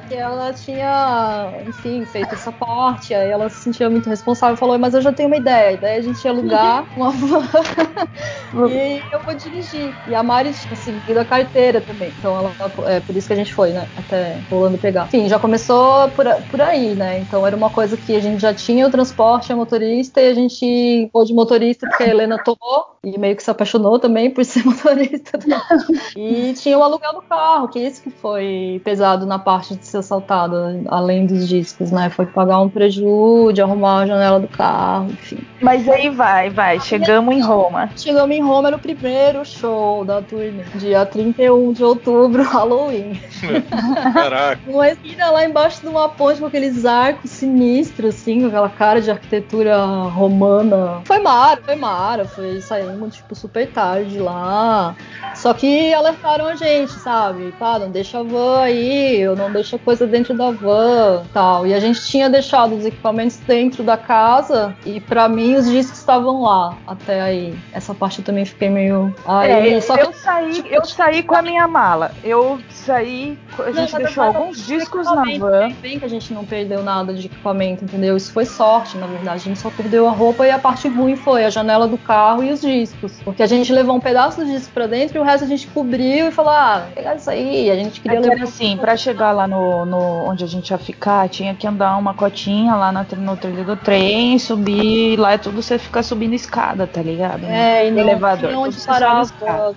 porque ela tinha, enfim, feito essa parte, aí ela se sentia muito responsável, falou, mas eu já tenho uma ideia, a ideia é a gente alugar uma van e eu vou dirigir. E a Mari tinha conseguido a carteira também, então ela, é por isso que a gente foi, né, até Rolando pegar. Enfim, já começou por, por aí, né, então era uma coisa que a gente já tinha o transporte, a motorista, e a gente pôde motorista porque a Helena tomou, e meio que se apaixonou também por ser motorista. E tinha o aluguel do carro, que isso que foi pesado na parte de ser assaltado, além dos discos, né? Foi pagar um prejuízo, de arrumar a janela do carro, enfim. Mas aí vai, vai, chegamos em Roma. Chegamos em Roma, era o primeiro show da turnê, dia 31 de outubro, Halloween. Caraca. Uma esquina lá embaixo de uma ponte com aqueles arcos sinistros, assim, com aquela cara de arquitetura romana. Foi mara, foi mara, foi saímos, tipo, super tarde lá. Só que alertaram a gente, sabe? Pá, não deixa a van aí, não deixa coisa dentro da van tal. E a gente tinha deixado os equipamentos dentro da casa, e pra mim os discos estavam lá até aí. Essa parte eu também fiquei meio. Aí, É, só que eu saí, eu saí com a minha mala. Eu saí, a gente Não, deixou alguns discos na van. Ainda bem que a gente não perdeu nada de equipamento, entendeu? Isso foi sorte, na verdade. A gente só perdeu a roupa e a parte ruim foi a janela do carro e os discos. Porque a gente levou um pedaço do disco pra dentro e o resto a gente cobriu e falou: ah, pegar isso aí. A gente queria É levar. era assim, pra chegar lá no, no- onde a gente ia ficar, tinha que andar uma cotinha lá na, no trilho do trem, subir, lá é tudo você ficar subindo escada, tá ligado? É, e não elevador, tinha onde parar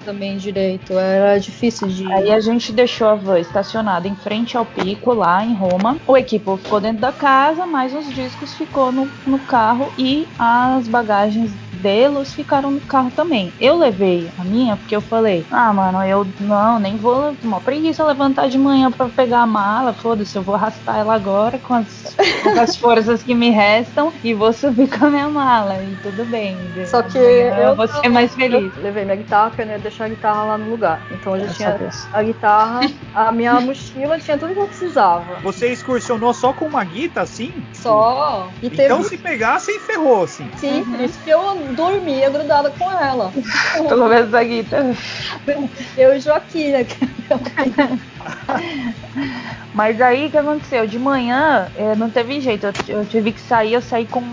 também direito. Era difícil de. Aí a gente deixou a van estacionada em frente ao pico lá em Roma. O equipo ficou dentro da casa, mas os discos ficou no, no carro e as bagagens deles ficaram no carro também. Eu levei a minha porque eu falei: "Ah, mano, eu não, nem vou, uma preguiça levantar de manhã pra pegar a mala, foda-se, eu vou arrastar ela agora com as, com as forças que me restam e vou subir com a minha mala e tudo bem. Só que eu vou ser mais feliz. Eu levei minha guitarra, porque eu não ia deixar a guitarra lá no lugar. Então eu já Graças tinha a Deus. a guitarra, a minha mochila, tinha tudo que eu precisava. Você excursionou só com uma guita assim? Só. E teve Então se pegasse, ferrou assim. Sim, por isso que eu dormia grudada com ela. Pelo menos a guitarra. Eu e Joaquim, né? Mas aí o que aconteceu? De manhã eh, não teve jeito. Eu, eu tive que sair, eu saí com,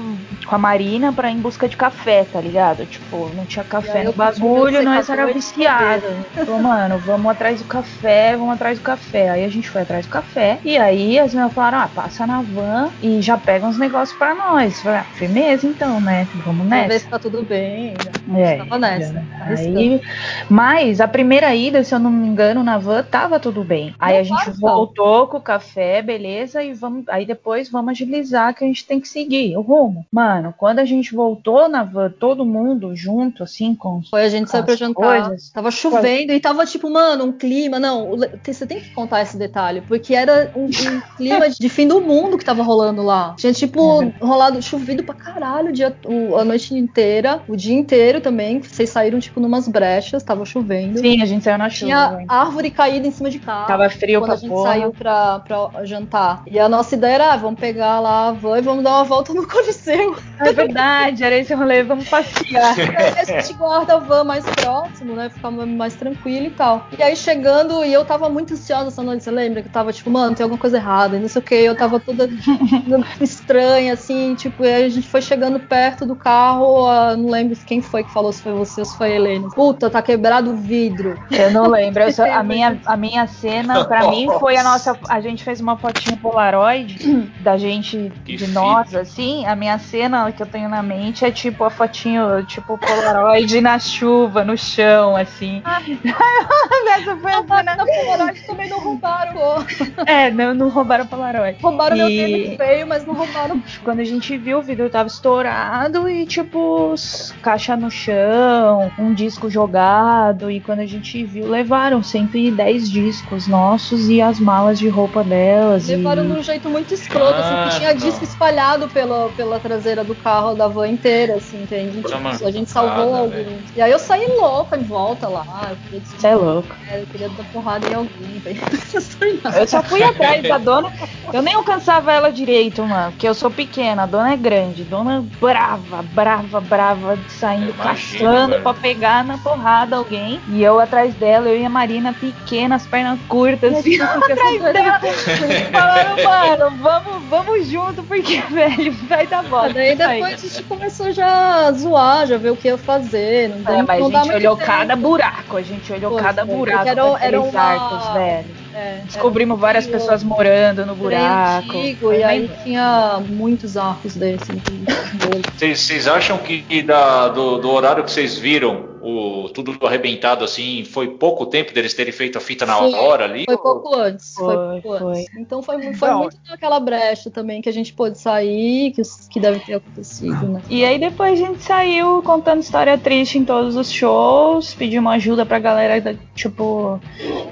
com a Marina pra ir em busca de café, tá ligado? Tipo, não tinha café no bagulho, ver nós secador era viciado. cabelo. Falou, mano, vamos atrás do café, vamos atrás do café. Aí a gente foi atrás do café. E aí as meninas falaram: ah, passa na van e já pega uns negócios pra nós. Falei, ah, firmeza então, né? Vamos Pra ver nessa. se tá tudo bem. É, Tava nessa. Aí, mas a primeira ida, se eu não me engano, na van tava tudo bem. Aí Não, a gente não. voltou com o café, beleza, e vamos. Aí depois vamos agilizar que a gente tem que seguir o rumo. Mano, quando a gente voltou na van, todo mundo junto, assim, com Foi a gente saiu pra jantar. coisas. Tava chovendo e tava tipo, mano, um clima. Não, você tem que contar esse detalhe, porque era um, um clima de fim do mundo que tava rolando lá. Tinha, tipo, É rolado, chovido pra caralho o dia, o- a noite inteira, o dia inteiro também. Vocês saíram, tipo, numas brechas, tava chovendo. Sim, a gente saiu na chuva. Tinha árvore caída em cima de carro. Tava frio quando pra a gente porra. saiu pra, pra jantar. E a nossa ideia era, ah, vamos pegar lá a van e vamos dar uma volta no Coliseu. É verdade, era esse rolê, vamos passear. Aí a gente guarda a van mais próximo, né? Ficar mais tranquilo e tal. E aí chegando, e eu tava muito ansiosa essa noite, você lembra? Que eu tava tipo, mano, tem alguma coisa errada, e não sei o que. Eu tava toda estranha, assim, tipo, e aí a gente foi chegando perto do carro, ah, não lembro quem foi que falou, se foi você ou se foi a Helena. Puta, tá quebrado o vidro. Eu não lembro. eu só- a, minha, a minha cena, pra mim, foi a nossa. A gente fez uma fotinha Polaroid da gente, Que de fita. nós, assim. A minha cena que eu tenho na mente é tipo a fotinho, tipo Polaroid na chuva, no chão, assim. Essa foi a cena. Na Polaroid também não roubaram. É, não, não roubaram Polaroid. Roubaram meu E- tênis feio, mas não roubaram. Quando a gente viu, o vidro tava estourado e, tipo, caixa no chão, um disco jogado. E quando a gente viu, levaram 110 discos nossos e as malas de roupa delas. e- Levaram de um jeito muito escroto, assim, que tinha disco espalhado pela, pela traseira do carro da van inteira, assim, entende? Tipo, a gente salvou mancada, alguns. E aí eu saí louca de volta lá. Eu queria, des- Cê é louco. é, eu queria dar porrada em alguém, velho. Eu só fui atrás da dona. Eu nem alcançava ela direito, mano. Porque eu sou pequena, a dona é grande. Dona brava, brava, brava, saindo caçando velho. pra pegar na porrada alguém. E eu atrás dela, eu e a Marina pequena, as pernas curtas, assim, atrás dela. Falaram, mano, vamos, vamos junto, porque, velho, vai dar bosta. Daí depois a gente começou já a zoar, já ver o que ia fazer. Não, É, tem- mas não a dá gente olhou tempo. cada buraco, a gente olhou Foi, cada foi, buraco porque era- uma- arcos, velho. É, Descobrimos várias pessoas morando no buraco. antigo, e aí tinha muitos arcos desses. Vocês vocês acham que da- do, do horário que vocês viram o, tudo arrebentado assim, foi pouco tempo deles terem feito a fita na Foi. hora ali? Foi pouco antes. Foi, Foi, pouco foi. antes. Então foi, foi muito naquela brecha também que a gente pôde sair, que, que deve ter acontecido, né? E aí depois a gente saiu contando história triste em todos os shows, pedimos ajuda pra galera, da- tipo,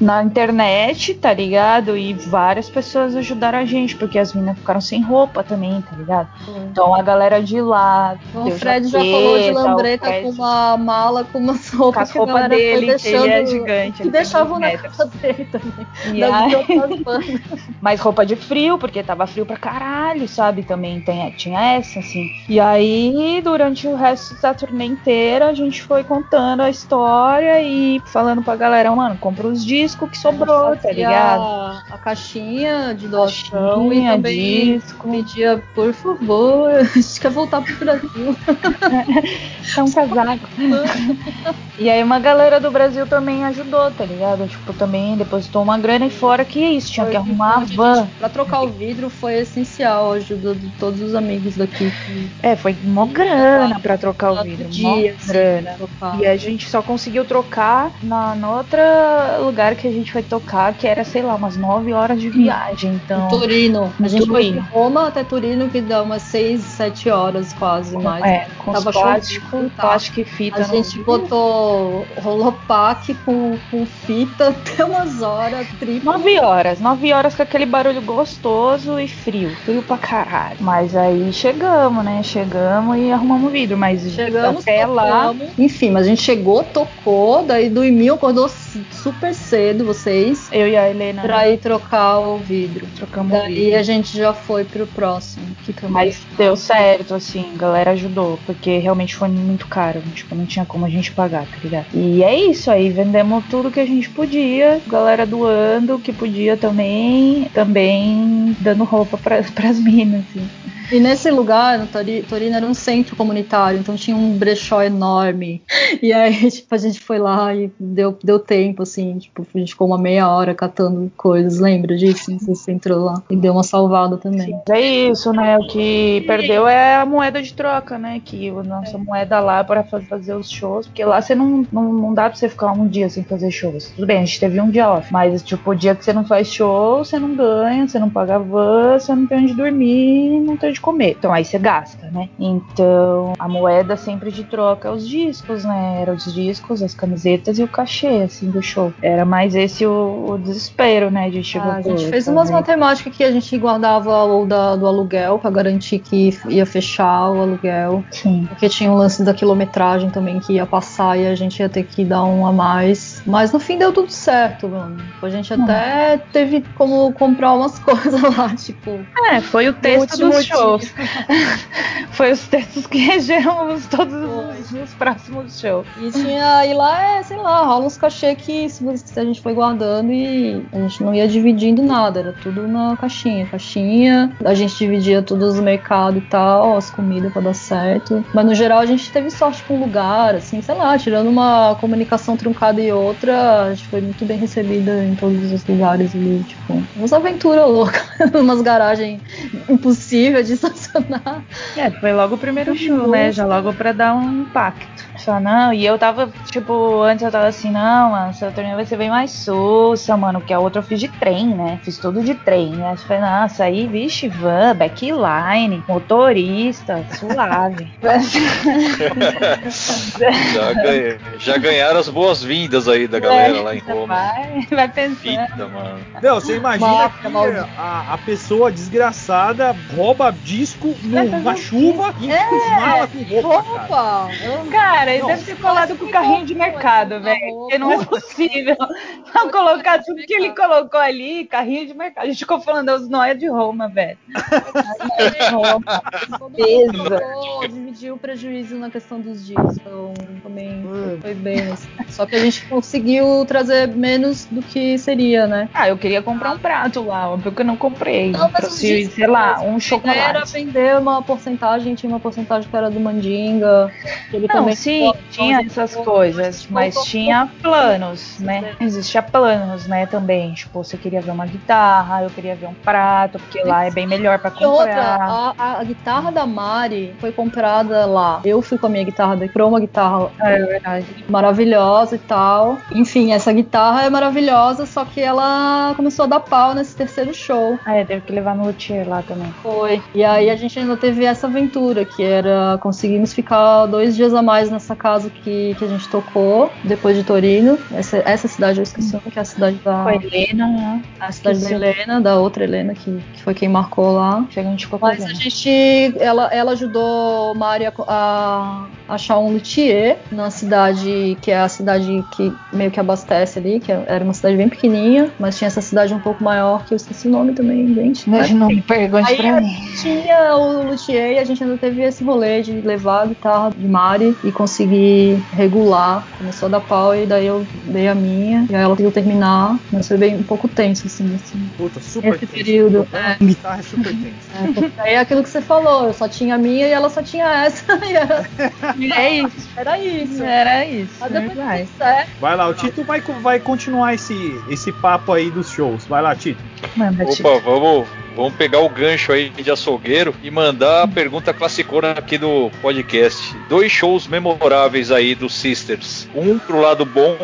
na internet, tá ligado? E várias pessoas ajudaram a gente, porque as meninas ficaram sem roupa também, tá ligado? Então a galera de lá. Então, deu o Fred já falou de lambreta Fred- com uma mala com umas Com roupas as que a roupas dele, que ele é deixando. gigante. que deixavam na casa dele também. E bandas. Mas roupa de frio, porque tava frio pra caralho, sabe? Também tem, tinha essa, assim. E aí, durante o resto da turnê inteira, a gente foi contando a história e falando pra galera, mano, compra os discos que sobrou, tá ligado? A caixinha de doação e Caixinha, também disco. pedia, por favor, a gente quer voltar pro Brasil. É um casaco. e aí uma galera do Brasil também ajudou, tá ligado? Tipo, também depositou uma grana e fora que é isso, tinha que Foi arrumar a van. Pra trocar o vidro foi essencial a ajuda de todos os amigos daqui. que É, foi mó grana pra trocar o vidro, Dia, grana. E a gente só conseguiu trocar na, no outro lugar que a gente foi tocar, que era, sei lá, umas 9 horas de viagem. Então, Em Turino. A gente foi de Turino. Roma até Turino, que dá umas 6, 7 horas quase mais. é, com Tava plástico, plástico e fita. A gente vidro. Botou rolopack com, com fita até umas horas, triplo. 9 horas, 9 horas com aquele barulho gostoso e frio, frio pra caralho. Mas aí chegamos, né? Chegamos e arrumamos o vidro, mas Chegamos, até lá. tocamos. Enfim, mas a gente chegou, tocou, daí dormiu, acordou super cedo, vocês, Eu e a Helena pra ir trocar o vidro. trocamos o Daí vidro. a gente já foi pro próximo. Que também Mas deu certo, assim, a galera ajudou, porque realmente foi muito caro, tipo, não tinha como a gente pagar, tá ligado? E é isso aí, vendemos tudo que a gente podia, galera doando o que podia também, também dando roupa pra, pras minas, assim. E nesse lugar, no Tori- Torino, era um centro comunitário, então tinha um brechó enorme. E aí, tipo, a gente foi lá e deu, deu tempo, assim, tipo, a gente ficou uma meia hora catando coisas, lembra disso? Você entrou lá. E deu uma salvada também. É isso, né? O que perdeu é a moeda de troca, né? Que a nossa moeda lá para fa- fazer os shows, porque lá você não, não, não dá pra você ficar um dia sem fazer shows. Tudo bem, a gente teve um dia off, mas tipo, o dia que você não faz show, você não ganha, você não paga van, você não tem onde dormir, não tem onde comer. Então aí você gasta, né? Então a moeda sempre de troca é os discos, né? Era os discos, as camisetas e o cachê, assim, do show. Era mais esse o, o desespero, né? De tipo, Ah, a gente fez tá umas vendo? matemáticas que a gente guardava o da, do aluguel pra garantir que ia fechar o aluguel. Sim. Porque tinha o lance da quilometragem também que ia passar e a gente ia ter que dar um a mais. Mas no fim deu tudo certo, mano. A gente até teve como comprar umas coisas lá, tipo. É, foi o texto dos dia. Shows. foi os textos que regeram os- todos os, os próximos shows. E tinha. E lá é, sei lá, rola uns cachê que a gente foi guardando e a gente não ia dividindo nada, era tudo na caixinha. Caixinha, a gente dividia todos os mercados e tal, as comidas pra dar certo. Mas no geral a gente teve sorte com o lugar, assim, sei lá, tirando uma comunicação truncada e outra, a gente foi muito bem recebida em todos os lugares ali, tipo, umas aventuras loucas, umas garagens impossíveis de estacionar. É, foi logo o primeiro show, né? Já logo pra dar um impacto. Não, e eu tava, tipo, antes eu tava assim, não, mano, essa turnê vai ser bem mais sussa, mano, porque a outra eu fiz de trem, né? Fiz tudo de trem, né? Eu falei, nossa, aí, vixe, van, backline, motorista, suave. Já, ganhei- já ganharam as boas-vindas aí da galera lá em Roma. Vai, vai pensando. Fita, mano. Não, você imagina que a, a pessoa desgraçada rouba disco no- na o chuva e esmala com roupa, cara. Opa! eu- Cara, ele Não, deve ter colado com o carrinho de mercado, velho. Porque não é possível não colocar tudo que ele colocou ali, carrinho de mercado. A gente ficou falando das noias de Roma, velho. Peso. dividiu o prejuízo na questão dos dias, então também foi bem. assim. Só que a gente conseguiu trazer menos do que seria, né? Ah, eu queria comprar um prato lá, óbvio que eu não comprei. Não, mas os discos, sei lá, um ideia era chocolate. vender uma porcentagem, tinha uma porcentagem que era do Mandinga. que Ele Não, também sim, então tinha a gente essas ficou- coisas, mas ficou- tinha planos, né? Existia planos, né, também. Tipo, você queria ver uma guitarra, eu queria ver um prato, porque lá é bem melhor pra E outra, comprar. a, a guitarra da Mari foi comprada lá. Eu fui com a minha guitarra, comprou uma guitarra É verdade. maravilhosa e tal. Enfim, essa guitarra é maravilhosa, só que ela começou a dar pau nesse terceiro show. Ah, é, teve que levar no luthier lá também. Foi. E aí a gente ainda teve essa aventura, que era conseguimos ficar dois dias a mais nessa casa que, que a gente tocou, depois de Torino. Essa, essa cidade eu esqueci, o nome, que é a cidade da. A Helena, né? A cidade da. Helena, da outra Helena, que, que foi quem marcou lá. Chega, a gente ficou Mas a fazendo. gente, ela, ela ajudou Mari a, a achar um luthier na cidade, que é a cidade que meio que abastece ali, que era uma cidade bem pequenininha, mas tinha essa cidade um pouco maior, que eu esqueci o nome também, gente. Mas não me pergunte pra a mim. Tinha o luthier e a gente ainda teve esse rolê de levar a guitarra de Mari e conseguir regular. Começou a dar pau e daí eu dei a minha, e aí ela conseguiu terminar, mas foi bem um pouco tenso, assim, assim. Puta, super Esse tenso. período, Tocar com guitarra é super tenso. É, é aquilo que você falou, eu só tinha a minha e ela só tinha essa, e era, É isso. era isso. Era isso. Mas depois vai. deu certo. Vai lá, o Tito vai, vai continuar esse, esse papo aí dos shows. Vai lá, Tito. Manda, Tito. Opa, vamos, vamos pegar o gancho aí de açougueiro e mandar a pergunta classicona aqui do podcast. Dois shows memoráveis aí dos Sisters. Um pro lado bom,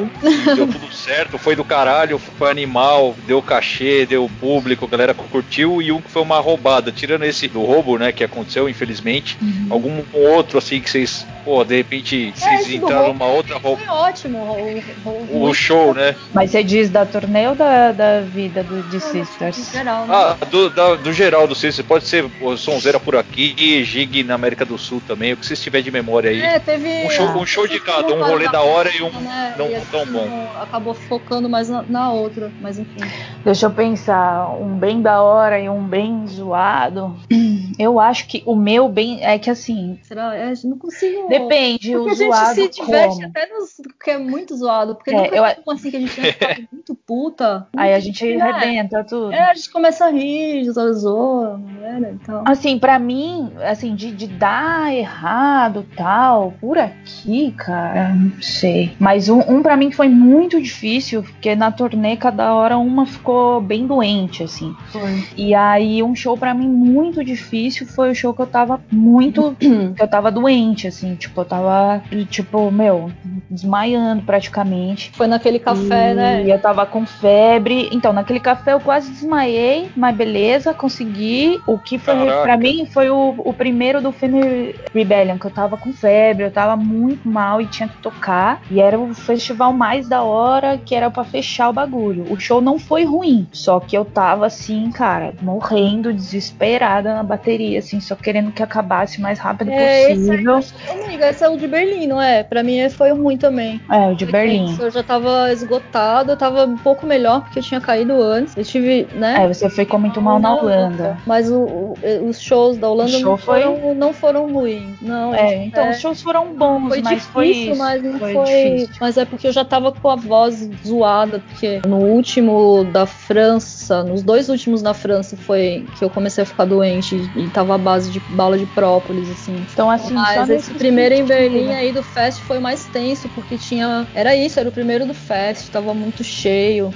deu tudo certo, foi do caralho, foi animal, deu cachê, deu público, a galera curtiu, e um que foi uma roubada. Tirando esse do roubo, né, que aconteceu, infelizmente. Algum outro, assim, que vocês, pô, de repente, vocês esse do entraram roubo numa outra roupa. Foi ótimo. O, o, O show, né? Mas você diz da turnê ou da, da vida do, de Em Sisters? geral, né? Ah, do, da- do geral do Sisters, pode ser o Sonzeira por aqui, Gig na América do Sul também, o que vocês tiverem de memória aí. É, teve. Um show, um show de cada, um rolê da hora e um não e tão gente bom. Acabou focando mais na, na outra, mas enfim. Deixa eu pensar, um bem da hora e um bem zoado. Eu acho que o meu bem é que assim, Será? É, não consigo. Depende, porque o a gente zoado se diverte como? até nos que é muito zoado. Porque É, nunca eu- é assim que a gente fica muito puta. Aí a gente né? arrebenta tudo. É, a gente começa a rir, zoa, zoa, galera, então. Assim, pra mim, assim, de, de dar errado tal, por aqui, cara, não sei. Mas um, um para mim que foi muito difícil, porque na turnê cada hora uma ficou bem doente, assim. Foi. E aí um show pra mim muito difícil foi o show que eu tava muito, que eu tava doente, assim, tipo, eu tava, tipo, meu, desmaiando praticamente. Foi naquele café, e né? eu tava com febre. Então, naquele café eu quase desmaiei, mas beleza, consegui. O que foi pra mim foi o, o primeiro do filme Rebellion, que eu tava com febre, eu tava muito mal e tinha que tocar. E era o festival mais da hora, que era pra fechar o bagulho. O show não foi ruim, só que eu tava assim, cara, morrendo, desesperada na bateria, assim, só querendo que acabasse o mais rápido É, esse aí, possível. amiga, esse é o de Berlim, não é? Pra mim foi ruim também. É, o de Foi Berlim. tenso, Eu já tava esgotada, eu tava um pouco melhor porque eu tinha caído antes. Eu tive, né? É, você ficou muito mal na Holanda. Mas o- o- os shows da Holanda show não, foi- foram, não foram ruins. Não, É, então é, os shows foram bons, foi mas difícil, foi isso. mas não foi. foi difícil. Mas é porque eu já tava com a voz zoada, porque no último da França, nos dois últimos da França foi que eu comecei a ficar doente e, e tava à base de bala de própolis, assim. Então, assim, só Mas esse primeiro em. Berlim aí do Fest foi mais tenso, porque tinha. Era isso, era o primeiro do Fest, tava muito cheio.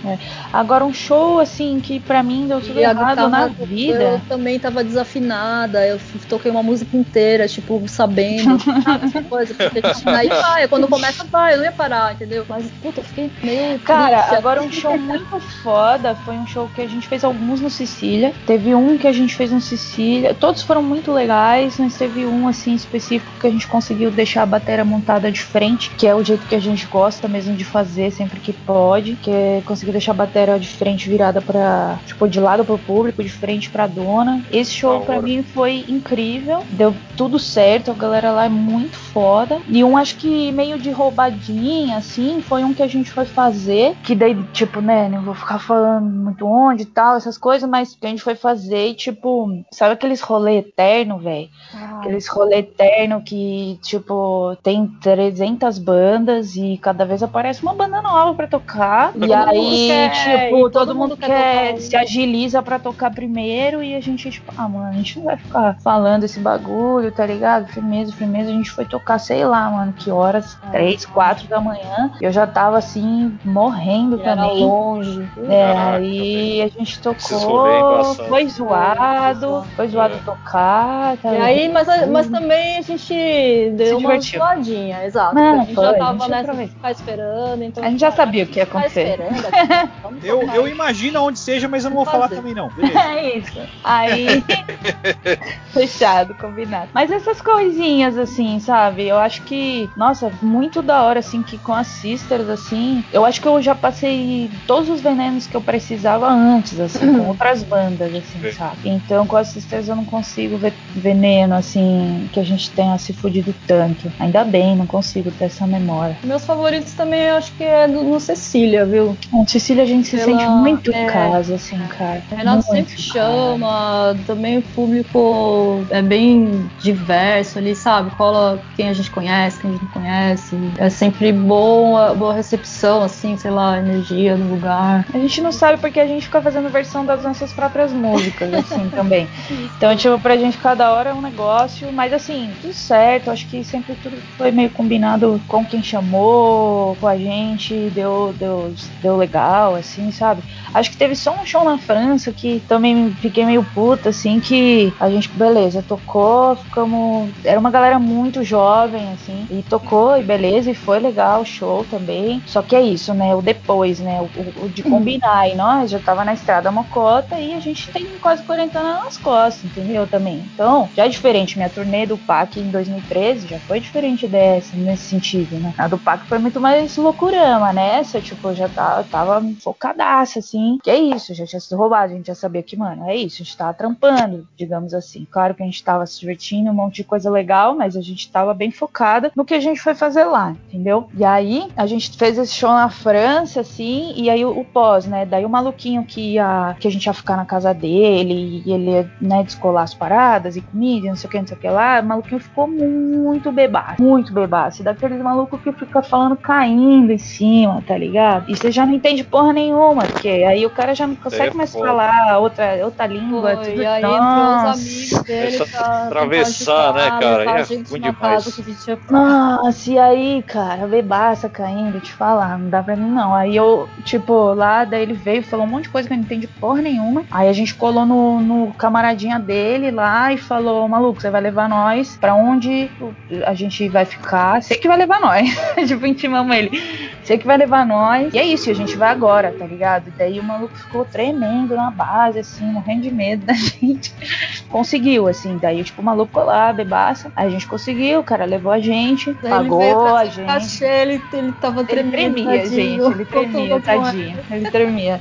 Agora, um show, assim, que pra mim deu tudo E errado guitarra na Eu vida. também tava desafinada, eu toquei uma música inteira, tipo, sabendo, sabe, coisa, porque gente aí vai, quando começa, vai, eu não ia parar, entendeu? Mas, puta, eu fiquei meio. Cara, triste, agora assim. um show muito foda foi um show que a gente fez alguns no Sicília. Teve um que a gente fez no Sicília. Todos foram muito legais, mas teve um assim específico que a gente conseguiu deixar a bateria montada de frente, que é o jeito que a gente gosta mesmo de fazer sempre que pode, que é conseguir deixar a bateria de frente virada pra. tipo, de lado pro público, de frente pra dona. Esse show hora. mim foi incrível, deu tudo certo, a galera lá é muito foda. E um acho que meio de roubadinha, assim, foi um que a gente foi fazer, que daí, tipo, né, não vou ficar falando muito onde e tal, essas coisas, mas que a gente foi fazer e, tipo, sabe aqueles rolê eterno, velho? Aqueles rolê eterno que, tipo, tem 300 bandas e cada vez aparece uma banda nova pra tocar. Todo e aí, quer, tipo, e todo, todo mundo mundo quer quer, se agiliza pra tocar primeiro e a gente, tipo, ah, mano, a gente não vai ficar falando esse bagulho, tá ligado? Firmeza, firmeza. A gente foi tocar, sei lá, mano, que horas? Ah. Três, quatro da manhã. Eu já tava assim, morrendo E era também. longe. É, Caraca, aí a gente é tocou, embaçado. foi zoado, foi zoado É. tocar. tá E aí, mas, mas também a gente deu uma divertiu. zoadinha, exato. Não, a gente foi, já a tava gente nessa ficar esperando. Então, A gente já cara, sabia o que ia ficar acontecer. vamos Eu, eu imagino onde seja, mas eu não vou falar também não. Beleza. É isso. Aí. Fechado, combinado. Mas essas coisinhas, assim, sabe? Eu acho que, nossa, muito da hora, assim, que com as sisters, assim. Eu acho que eu já passei todos os venenos que eu precisava antes, assim, com outras bandas, assim, Sim. sabe? Então com as sisters eu não consigo ver veneno, assim, que a gente tenha se fudido tanto. Ainda bem, não consigo ter essa memória. Meus favoritos também eu acho que é do, no Cecília, viu? Com Cecília a gente se Pela- sente muito em é. casa, assim, cara. Renato Muito, sempre cara. chama, também o público é bem diverso ali, sabe? Cola quem a gente conhece, quem a gente não conhece. É sempre boa, boa recepção, assim, sei lá, energia do lugar. A gente não sabe porque a gente fica fazendo versão das nossas próprias músicas, assim, também. Então, tipo, pra gente cada hora é um negócio, mas assim, tudo certo. Acho que sempre tudo foi meio combinado com quem chamou, com a gente, deu, deu, deu legal, assim, sabe? Acho que teve só um show na França que também fiquei meio puta, assim, que a gente, beleza, tocou, ficamos. Era uma galera muito jovem, assim, e tocou, e beleza, e foi legal o show também. Só que é isso, né? O depois, né? O, o- de combinar. E nós já tava na estrada mocota e a gente tem quase 40 anos nas costas, entendeu? Também. Então, já é diferente. Minha turnê do PAC em 2013 já foi diferente dessa, nesse sentido, né? A do PAC foi muito mais loucurama, né? Essa, tipo, já tava, tava focadaça, assim. Que é isso, já tinha sido roubado. A gente já sabia que, mano, é isso. A gente tava trampando, digamos assim. Claro que a gente tava se divertindo, um monte de coisa legal, mas a gente tava bem focada no que a gente foi fazer lá, entendeu? E aí, a gente fez esse show na França, assim, e aí o, o pós, né? Daí o maluquinho que ia, que a gente ia ficar na casa dele, e ele ia, né, descolar as paradas e comida, não sei o que, não sei o que lá, o maluquinho ficou muito bebaço, muito bebaço. Daqueles malucos que fica falando caindo em cima, tá ligado? E você já não entende porra nenhuma, porque aí o cara já não consegue É mais foda. falar outra, outra língua. Foi, tudo e aí entrou os Nossa. amigos dele pra atravessar, né, cara? É a gente ruim demais. casa que a gente ia Nossa, e aí, cara, bebaça caindo, te falar, não dá pra mim não. Aí eu, tipo, lá, daí ele veio, falou um monte de coisa que eu não entendi porra nenhuma. Aí a gente colou no, no camaradinha dele lá e falou, maluco, você vai levar nós pra onde a gente vai ficar? Você que vai levar nós. tipo, intimamos ele. Você que vai levar nós. E é isso, a gente vai agora, tá ligado? E daí o maluco ficou tremendo na base, assim, morrendo de medo da gente. Conseguiu, assim. Daí, tipo, o maluco ficou lá, bebaça. Aí a gente conseguiu, o cara levou a gente, pagou ele pra a gente. cachê, ele, ele tava Ele tremendo. tremia, tadinho. gente. Ele tremia, tadinho. Ele tremia.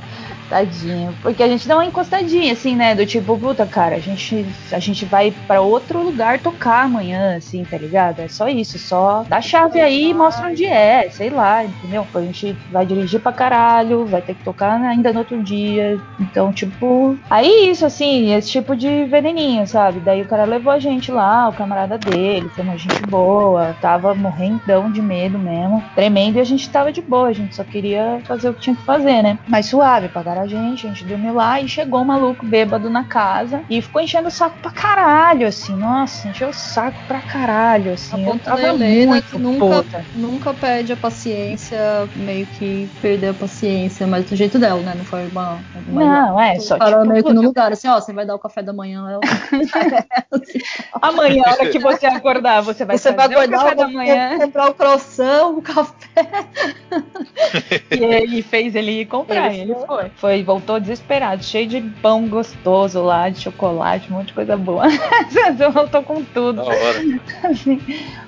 Tadinho. Porque a gente dá uma encostadinha, assim, né? Do tipo, puta, cara, a gente, a gente vai pra outro lugar tocar amanhã, assim, tá ligado? É só isso, só dá chave aí e mostra onde é, sei lá, entendeu? A gente vai dirigir pra caralho, vai ter que tocar ainda no outro dia. Então, tipo. Aí isso, assim, esse tipo de veneninho, sabe? Daí o cara levou a gente lá, o camarada dele, foi uma gente boa, tava morrendão de medo mesmo, tremendo, e a gente tava de boa, a gente só queria fazer o que tinha que fazer, né? Mas suave, pagaram gente, a gente dormiu lá e chegou um maluco bêbado na casa e ficou enchendo o saco pra caralho, assim, nossa, encheu o saco pra caralho, assim. A Eu tava Helena, muito que nunca, puta. nunca perde a paciência, meio que perder a paciência, mas do jeito dela, né? Não foi uma. uma Não, é, só parando tipo, meio que no lugar, assim, ó, você vai dar o café da manhã. Ela... amanhã, a hora que você acordar, você vai você vai fazer o acordar, café da manhã. comprar o croissant, o café. E ele fez ele ir comprar. Ele Ele, foi. Foi, voltou desesperado, cheio de pão gostoso lá, de chocolate, um monte de coisa boa. voltou com tudo. Da hora. assim.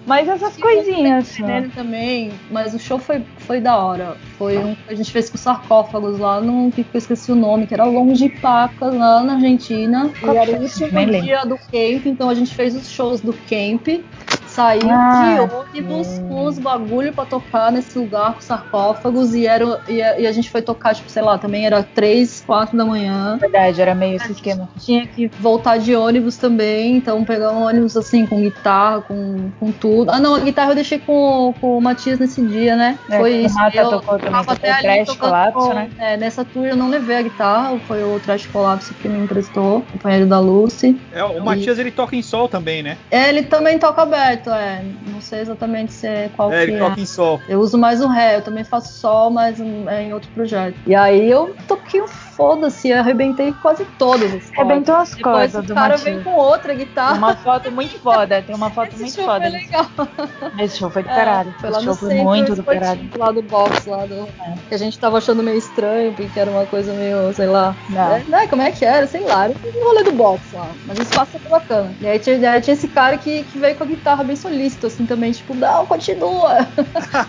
Mas essas coisinhas. só. nele também, mas o show foi, foi da hora. Foi um que a gente fez com sarcófagos lá no que eu esqueci o nome, que era Longe de Pacas, lá na Argentina. E era que o é? último dia do camp, então a gente fez os shows do camp. Saiu Ah, de ônibus sim. com os bagulho pra tocar nesse lugar com sarcófagos e, era, e, a, e a gente foi tocar, tipo, sei lá, também era 3, 4 da manhã. Verdade, era meio esse esquema. Tinha que voltar de ônibus também, então pegar um ônibus assim, com guitarra, com, com tudo. Ah, não, a guitarra eu deixei com, com o Matias nesse dia, né? É, foi isso. Mata eu tocou também, tocou até ali Trash tocando Colapso, com- né? é, nessa tour eu não levei a guitarra, foi o Trash Collapse que me emprestou, companheiro da Lucy. É, o Matias ele toca em sol também, né? É, Ele também toca aberto, é. Não sei exatamente se é qual É, que ele é. toca em sol. Eu uso mais o ré, eu também faço sol, mas em outro projeto. E aí eu toquei um foda-se, arrebentei quase todas as. Arrebentou as Depois cordas o cara vem com outra guitarra. uma foto muito foda, tem uma foto Esse muito show foda. foi legal. Esse show foi do É, caralho. Foi lá Esse no show foi centro muito do caralho. lá do box, lá do. Que a gente tava achando meio estranho, porque era uma coisa meio, sei lá. Não. É, né, como é que era? Sei lá, um rolê do box lá. Mas o espaço era bacana. E aí tinha, aí tinha esse cara que, que veio com a guitarra bem solícito, assim, também, tipo, não, continua.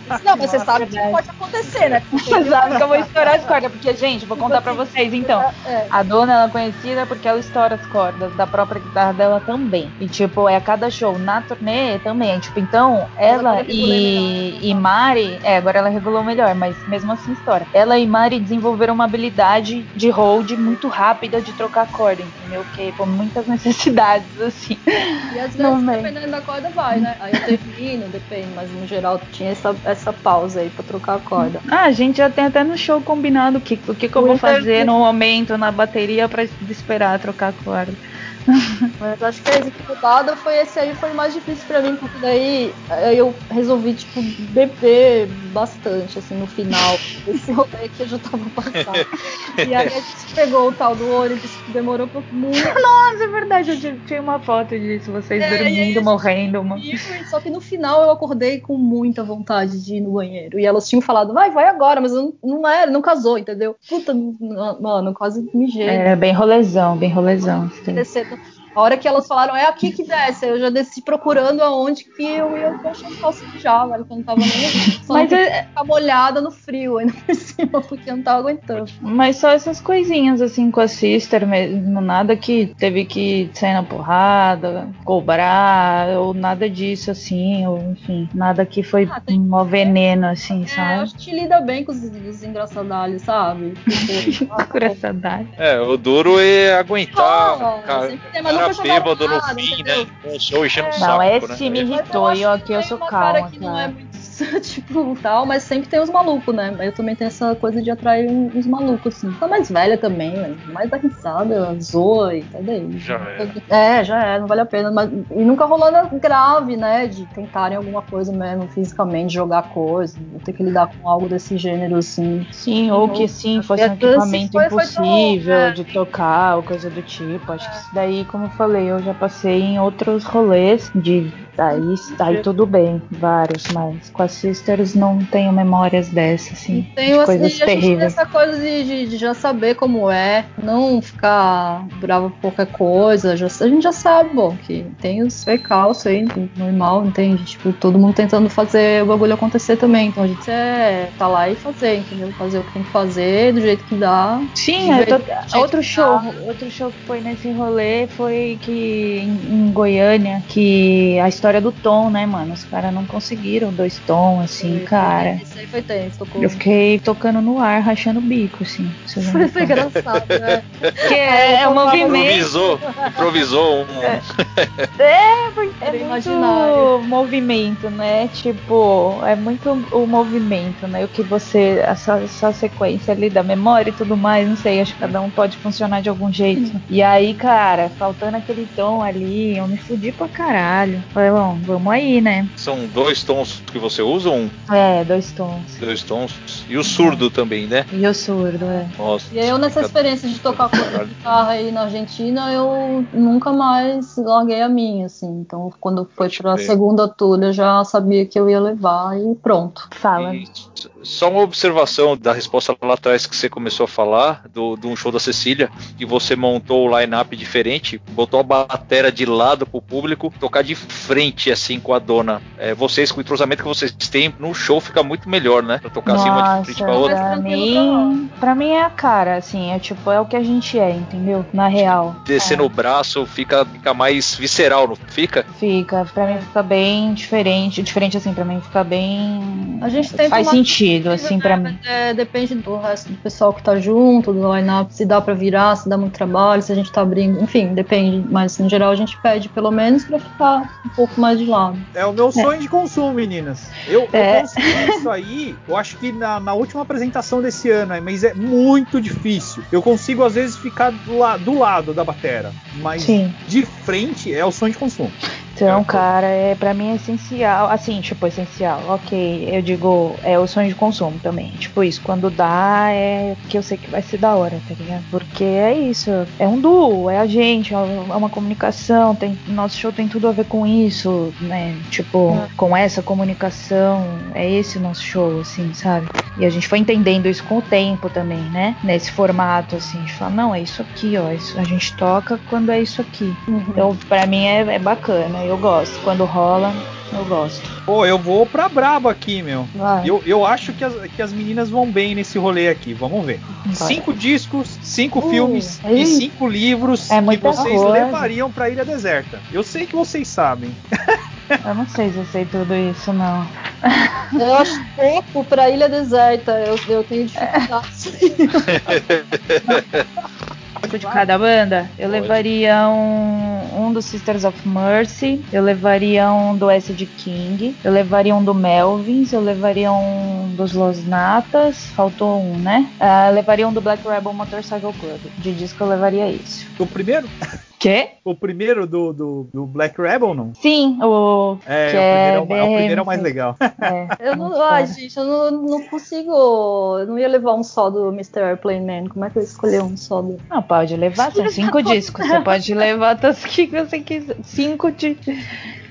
Disse, não, mas você sabe que verdade. pode acontecer, né? Que eu vou estourar as cordas, porque, gente, vou contar pra vocês então. É. A dona ela é conhecida porque ela estoura as cordas da própria guitarra dela também. E, tipo, é a cada show. Na turnê também. Tipo, então, ela melhor, e, né? e Mari. É, agora ela regulou melhor, mas mesmo assim estoura. Ela e Mari desenvolveram uma habilidade de hold muito rápida de trocar corda, entendeu? Porque com muitas necessidades, assim. E às vezes, Não, mas- dependendo da corda, vai, né? Aí eu termino, depende, mas no geral tinha essa, essa pausa aí pra trocar a corda. Ah, a gente já tem até no show combinado o que, o que, que eu vou fazer no momento na bateria pra esperar trocar a corda. Mas acho que a dificuldade foi esse aí, foi mais difícil pra mim, porque daí aí eu resolvi, tipo, beber bastante, assim, no final desse rolê que eu já tava passando. E aí a gente pegou o tal do ônibus, que demorou por muito Nossa, é verdade, eu tinha- uma foto disso, vocês É, dormindo, morrendo. Uma... só que no final eu acordei com muita vontade de ir no banheiro. E elas tinham falado, vai, vai agora, mas não, não era, não casou, entendeu? Puta, mano, quase mijei. É, bem rolezão, bem rolezão. sim. A hora que elas falaram, é aqui que desce, eu já desci procurando aonde que eu ia achar calça de já, velho, que eu não tava nem. Só Mas, não é, ficar molhada no frio ainda por cima, porque eu não tava aguentando. mas só essas coisinhas assim com a Sister mesmo, nada que teve que sair na porrada, cobrar, ou nada disso assim, ou enfim, nada que foi Ah, tem- um veneno assim, É, sabe? acho que lida bem com os, os engraçadalhos, sabe? Tipo, Engraçadalho. É, o duro é aguentar. rola, cara, cara cara jogar bêbado no fim, entendeu? né? Show enchendo o Não, saco, esse né? me irritou e que aqui eu sou calma, cara que não é cara. muito tipo tal, mas sempre tem os malucos, né? Eu também tenho essa coisa de atrair uns malucos, assim. Tá mais velha também, velho. Mais da risada, zoa e tá daí. Já é. É, já é, não vale a pena. Mas, e nunca rolou nada grave, né? De tentarem alguma coisa mesmo fisicamente, jogar coisa, ter que lidar com algo desse gênero, assim. Sim, ou que sim, fosse um equipamento foi- foi tão- impossível é. de trocar ou coisa do tipo. Acho que isso daí, como eu falei, eu já passei em outros rolês de. Aí, aí tudo bem, vários, mas com as Sisters não tenho memórias dessas, assim. Tem de assim, coisas a gente tem terríveis. essa coisa de, de- de já saber como é, não ficar bravo por qualquer coisa. já- a gente já sabe, bom, que tem os percalços aí, normal, entende? Tipo, todo mundo tentando fazer o bagulho acontecer também. Então a gente é tá lá e fazer, entendeu? Fazer o que tem que fazer, do jeito que dá. Sim, jeito- tô- outro que show, dá. outro show que foi nesse rolê foi que em, em Goiânia, que a história do tom, né, mano? Os caras não conseguiram dois tons, assim, Foi- cara. Isso aí foi tenso, tocou. Eu fiquei tocando no ar, rachando o bico, assim. Foi, foi engraçado, né? Porque é, é um movimento. Improvisou, improvisou um. É, porque é muito imaginário. movimento, né? Tipo, é muito o movimento, né? O que você. Essa, essa sequência ali da memória e tudo mais, não sei, acho que cada um pode funcionar de algum jeito. E aí, cara, faltando aquele tom ali, eu me fudi pra caralho. Falei, bom, vamos aí, né? São dois tons que você usa, um, É, dois tons. dois tons. E o surdo também, né? E o surdo, é. Nossa. E eu nessa experiência de tocar com a guitarra aí na Argentina, eu nunca mais larguei a minha, assim. Então quando foi pra segunda tour, eu já sabia que eu ia levar e pronto. Fala. Só uma observação da resposta lá atrás que você começou a falar, do, de um show da Cecília, que você montou o line-up diferente, botou a batera de lado pro público, tocar de frente, assim, com a dona. É, vocês, com o entrosamento que vocês têm, no show fica muito melhor, né? Pra tocar assim, uma de frente pra outra. pra mim, pra mim é a cara, assim, é tipo, é o que a gente é, entendeu? Na real. Descer É. no braço fica, fica mais visceral, não fica? Fica, pra mim fica bem diferente. Diferente assim, pra mim fica bem. A gente tenta Faz uma- sentido, assim, pra mim. É, depende do resto do pessoal que tá junto, do line-up, se dá pra virar, se dá muito trabalho, se a gente tá abrindo, enfim, depende. Mas no geral a gente pede pelo menos pra ficar um pouco mais de lado. É o meu sonho de consumo, meninas. Eu, eu É. consegui isso aí, eu acho que na, na última apresentação desse ano, mas é muito difícil. Eu consigo, às vezes, ficar do, la- do lado da batera, mas Sim. de frente é o sonho de consumo. Então, É, cara, é para mim é essencial, assim, tipo, essencial. OK, eu digo, é o sonho de consumo também. Tipo isso, quando dá é que eu sei que vai ser da hora, tá ligado? Porque é isso, é um duo, é a gente, é uma comunicação, tem nosso show tem tudo a ver com isso, né? Tipo, É. com essa comunicação, é esse o nosso show, assim, sabe? E a gente foi entendendo isso com o tempo também, né? Nesse formato, assim, a gente fala, não, é isso aqui, ó, isso, a gente toca quando é isso aqui. Então, pra mim é, é bacana, eu gosto. Quando rola, eu gosto. Pô, eu vou pra braba aqui, meu. Vai. Eu, eu acho que as, que as meninas vão bem nesse rolê aqui. Vamos ver. Vai. Cinco discos, cinco Uh, filmes aí. e cinco livros É que vocês coisa. levariam pra Ilha Deserta. Eu sei que vocês sabem. Eu não sei se eu sei tudo isso, não. Eu acho pouco pra ilha deserta, eu, eu tenho dificuldade. De cada banda, eu Pode. levaria um, um do Sisters of Mercy, eu levaria um do Acid King, eu levaria um do Melvins, eu levaria um dos Los Natas, faltou um, né? Ah, eu levaria um do Black Rebel Motorcycle Club. De disco eu levaria isso. O primeiro? Quê? O primeiro do, do, do Black Rebel, não? Sim, o. É, Que o, primeiro é, o, é é o primeiro é o mais legal. É, Eu não, ai, gente, eu não, não consigo. Eu não ia levar um só do Mr. Airplane Man. Como é que eu escolhi um só do. Não, pode levar, são cinco discos. Você pode levar todos que você quiser. Cinco de.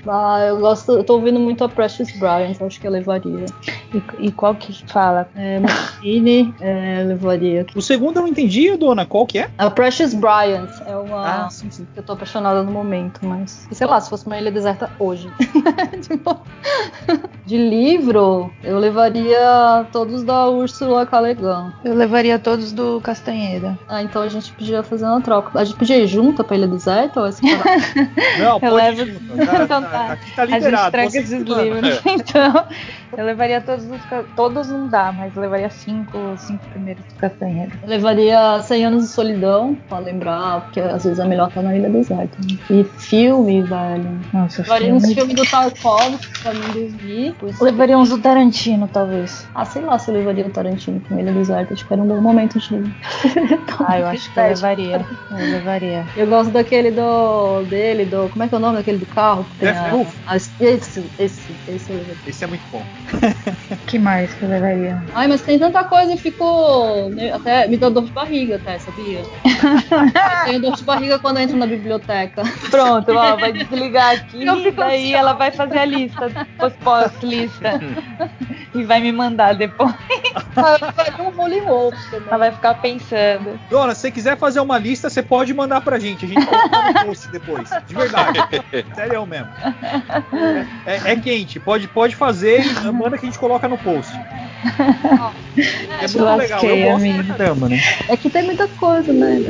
Ah, eu gosto. Eu tô ouvindo muito a Precious Bryant, acho que eu levaria. E, e qual que fala? É, Martini, é, eu levaria. O segundo eu não entendi, dona. Qual que é? A Precious Bryant é uma. Ah, sim, sim. Eu tô apaixonada no momento, mas. Sei lá, se fosse uma ilha deserta hoje. Tipo, de livro, eu levaria todos da Úrsula Calegan. Eu levaria todos do Castanheira. Ah, então a gente podia fazer uma troca. A gente podia ir junto pra ilha deserta ou é separado? Não, pode levo- ir junto. Tá, tá. aqui tá A gente liberado. vocês esses mandam. livros. Então, eu levaria todos os. Todos não dá, mas levaria cinco, cinco primeiros do Castanheira. Eu levaria 100 anos de solidão, pra lembrar, porque às vezes é melhor estar na ilha deserta. né? E filme, velho. Nossa, Levaria filme. uns filmes do Tarkovsky pra mim dormir. Levaria uns do Tarantino, talvez. Ah, sei lá se eu levaria o Tarantino pra ilha deserta. Acho que era um bom momento de. Ah, eu acho que eu levaria. Eu levaria. Eu gosto daquele do. dele, do. Como é que é o nome daquele do carro? Que tem Death a- esse, esse, esse eu levaria. Esse é muito bom. que mais que eu levaria? Ai, mas tem tanta coisa e ficou. né, Até me deu dor de barriga, até, sabia? eu tenho dor de barriga quando eu entro na biblioteca. Pronto, ó, vai desligar aqui Eu fico daí ansiosa. ela vai fazer a lista, pós- pós-lista. e vai me mandar depois. Vai um wolf também. Ela vai ficar pensando. Dona, se você quiser fazer uma lista, você pode mandar pra gente. A gente coloca no post depois. De verdade. Sério mesmo. É, é quente. Pode, pode fazer e manda que a gente coloca no post. É muito legal. Eu gosto amigo. pra caramba, né? É que tem muita coisa, né?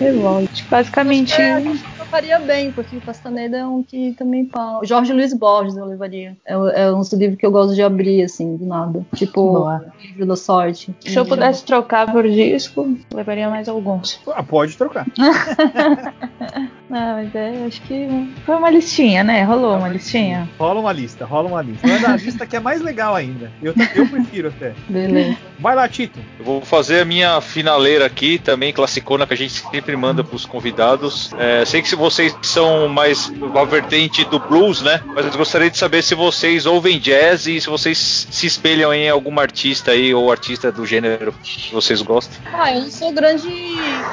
Revolte. Basicamente, É, eu faria bem, porque o Castaneda é um que também fala. Jorge Luiz Borges eu levaria. É, é um livro que eu gosto de abrir, assim, do nada. Tipo, Boa. livro da sorte. se eu pudesse trocar por disco, levaria mais alguns. Ah, pode trocar. Não, mas é, acho que foi uma listinha, né? Rolou uma listinha. Rola uma lista, rola uma lista. Manda a lista que é mais legal ainda. Eu, eu prefiro até. Beleza. Vai lá, Tito. Eu vou fazer a minha finaleira aqui, também classicona, que a gente sempre manda pros convidados. É, sei que se vocês são mais uma vertente do blues, né? Mas eu gostaria de saber se vocês ouvem jazz e se vocês se espelham em algum artista aí, ou artista do gênero que vocês gostam. Ah, eu não sou grande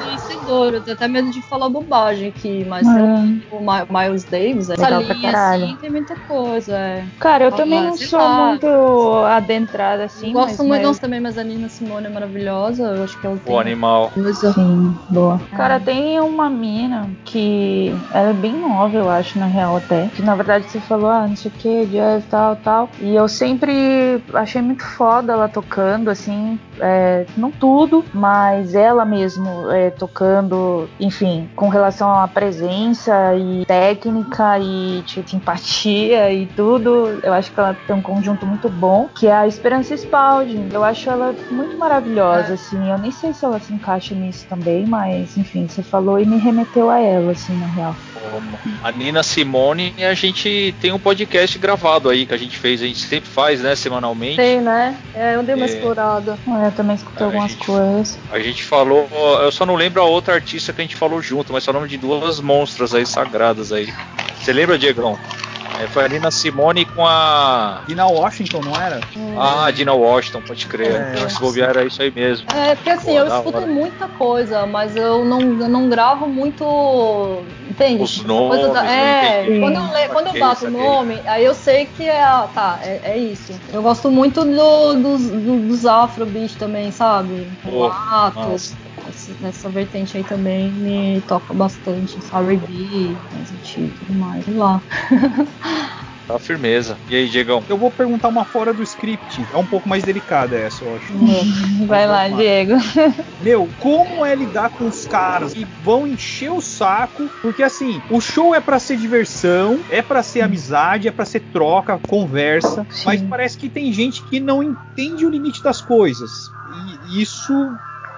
conhecedor, eu tenho até medo de falar bobagem aqui, mas Ah. o Mi- Miles Davis, essa Legal pra linha caralho. assim, tem muita coisa. É. Cara, eu Ah, também não sou lá. muito adentrada assim. eu gosto mas, muito, mas... também, mas a Nina Simone é maravilhosa, eu acho que ela tem O animal. coisa. Sim, boa. Cara, tem uma mina que ela é bem nova, eu acho, na real até. Que na verdade você falou, ah, não sei o que, jazz, tal, tal. E eu sempre achei muito foda ela tocando, assim, é, não tudo, mas ela mesmo é, tocando, enfim, com relação à presença e técnica e tipo, simpatia e tudo. Eu acho que ela tem um conjunto muito bom, que é a Esperança Spalding. Eu acho ela muito maravilhosa, assim. Eu nem sei se ela se encaixa nisso também, mas enfim, você falou e me remeteu a ela, assim, na real. A Nina Simone, a gente tem um podcast gravado aí que a gente fez, a gente sempre faz, né, semanalmente. Tem, né? É, eu dei uma É. explorada. É, Eu também escutei A algumas gente- coisas. A gente falou, eu só não lembro a outra artista que a gente falou junto, mas o nome de duas monstras aí sagradas aí. Você lembra, Diegão? É, foi a Nina Simone com a. Dina Washington, não era? Ah, a Dina Washington, pode crer. É, Se bobear era isso aí mesmo. É, porque assim, Pô, eu da escuto hora. muita coisa, mas eu não, eu não gravo muito. Entende? Os nomes, eu é, entendi. quando eu, le- quando eu bato o nome, aí eu sei que é. ah, Tá, é, é isso. Eu gosto muito do- dos, do- dos afrobeat também, sabe? Pô, Latos. Essa, essa vertente aí também me toca bastante. R&B, mais antigo e tudo mais. Lá. Tá firmeza. E aí, Diegão? Eu vou perguntar uma fora do script. É um pouco mais delicada essa, eu acho. Vai lá. Diego. Meu, como é lidar com os caras que vão encher o saco? Porque assim, o show é pra ser diversão, é pra ser amizade, é pra ser troca, conversa, Sim. mas parece que tem gente que não entende o limite das coisas. E isso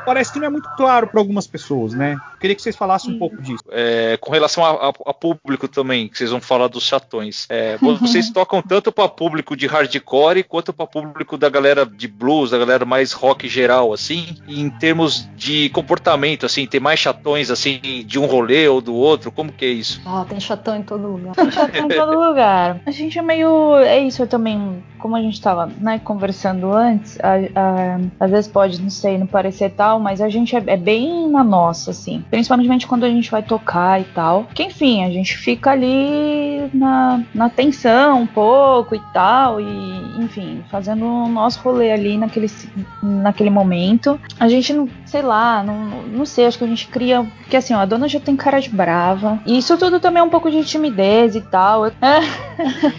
parece que não é muito claro pra algumas pessoas, né? Queria que vocês falassem um pouco disso. É, com relação a, a- a público também, que vocês vão falar dos chatões. É, vocês tocam tanto para público de hardcore quanto para público da galera de blues, da galera mais rock geral, assim. E em termos de comportamento, assim, tem mais chatões assim de um rolê ou do outro. Como que é isso? Ah, tem chatão em todo lugar. Já tá em todo lugar. A gente é meio. É isso, eu também. Como a gente tava né, conversando antes, a- a- às vezes pode, não sei, não parecer tal, mas a gente é, é bem na nossa, assim. Principalmente quando a gente vai tocar e tal. Que enfim, a gente fica ali na, na tensão um pouco e tal. E, enfim, fazendo o nosso rolê ali naquele, naquele momento. A gente não, sei lá, não, não sei, acho que a gente cria. Porque assim, ó, a dona já tem cara de brava. E isso tudo também é um pouco de timidez e tal. Eu-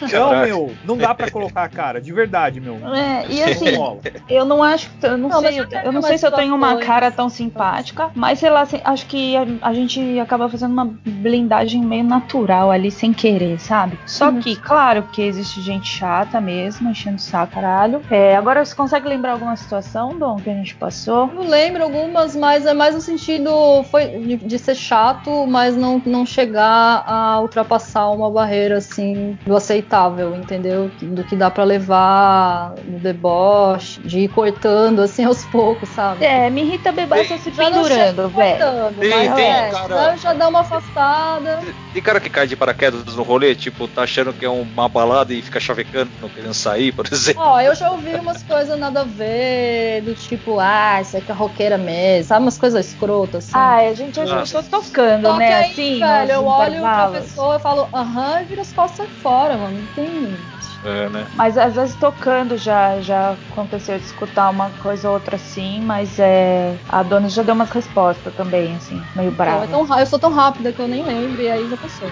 Então, meu, não dá pra colocar a cara, de verdade, meu. É, e assim, Não eu não acho, eu não, Não, sei, eu eu, não sei se eu tenho uma cara tão simpática, mas sei lá, assim, acho que a, a gente acaba fazendo uma blindagem meio natural ali sem querer, sabe? Só Uhum. que, claro, que existe gente chata mesmo, enchendo o saco, caralho. É, agora você consegue lembrar alguma situação, Dom, que a gente passou? Eu lembro algumas, mas é mais no sentido foi de, de ser chato, mas não, não chegar a ultrapassar uma barreira assim do aceitável, entendeu? Do que dá pra levar no deboche, de ir cortando assim aos poucos, sabe? É, me irrita bebaça se não pendurando, velho. Tem- mas tem, é, cara. já dá uma afastada. Tem cara que cai de paraquedas no rolê, tipo, tá achando que é uma balada e fica chavecando, não querendo sair, por exemplo. Ó, eu já ouvi umas coisas nada a ver, do tipo, ah, isso aqui é roqueira mesmo, sabe? Umas coisas escrotas assim. Ai, a gente já Ah. tô tocando, Só né? aí, assim, velho, eu olho pra pessoa e falo, aham, e vira as costas fora, mano. Não tem. É, né? Mas às vezes tocando já, já aconteceu de escutar uma coisa ou outra assim, mas é. A dona já deu umas respostas também, assim, meio brava. é tão eu sou tão rápida que eu nem lembro, e aí já passou.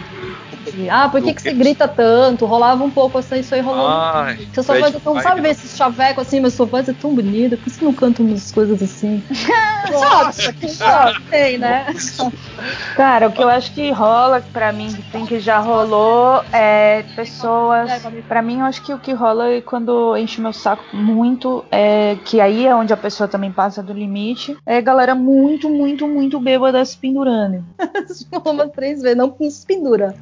Ah, por que, que você grita tanto? Rolava um pouco assim, isso aí rolou. Ai, sua bad voz é tão. Sabe ver não. esses chavecos assim, mas sua voz é tão bonita, por que você não canta umas coisas assim? Nossa, que. Tem, né? Cara, o que eu acho que rola pra mim, que tem que já rolou, é pessoas. Pra mim, eu acho que o que rola é quando enche meu saco muito, é que aí é onde a pessoa também passa do limite, é galera muito, muito, muito bêbada se pendurando. Umas três vezes, não se pendura.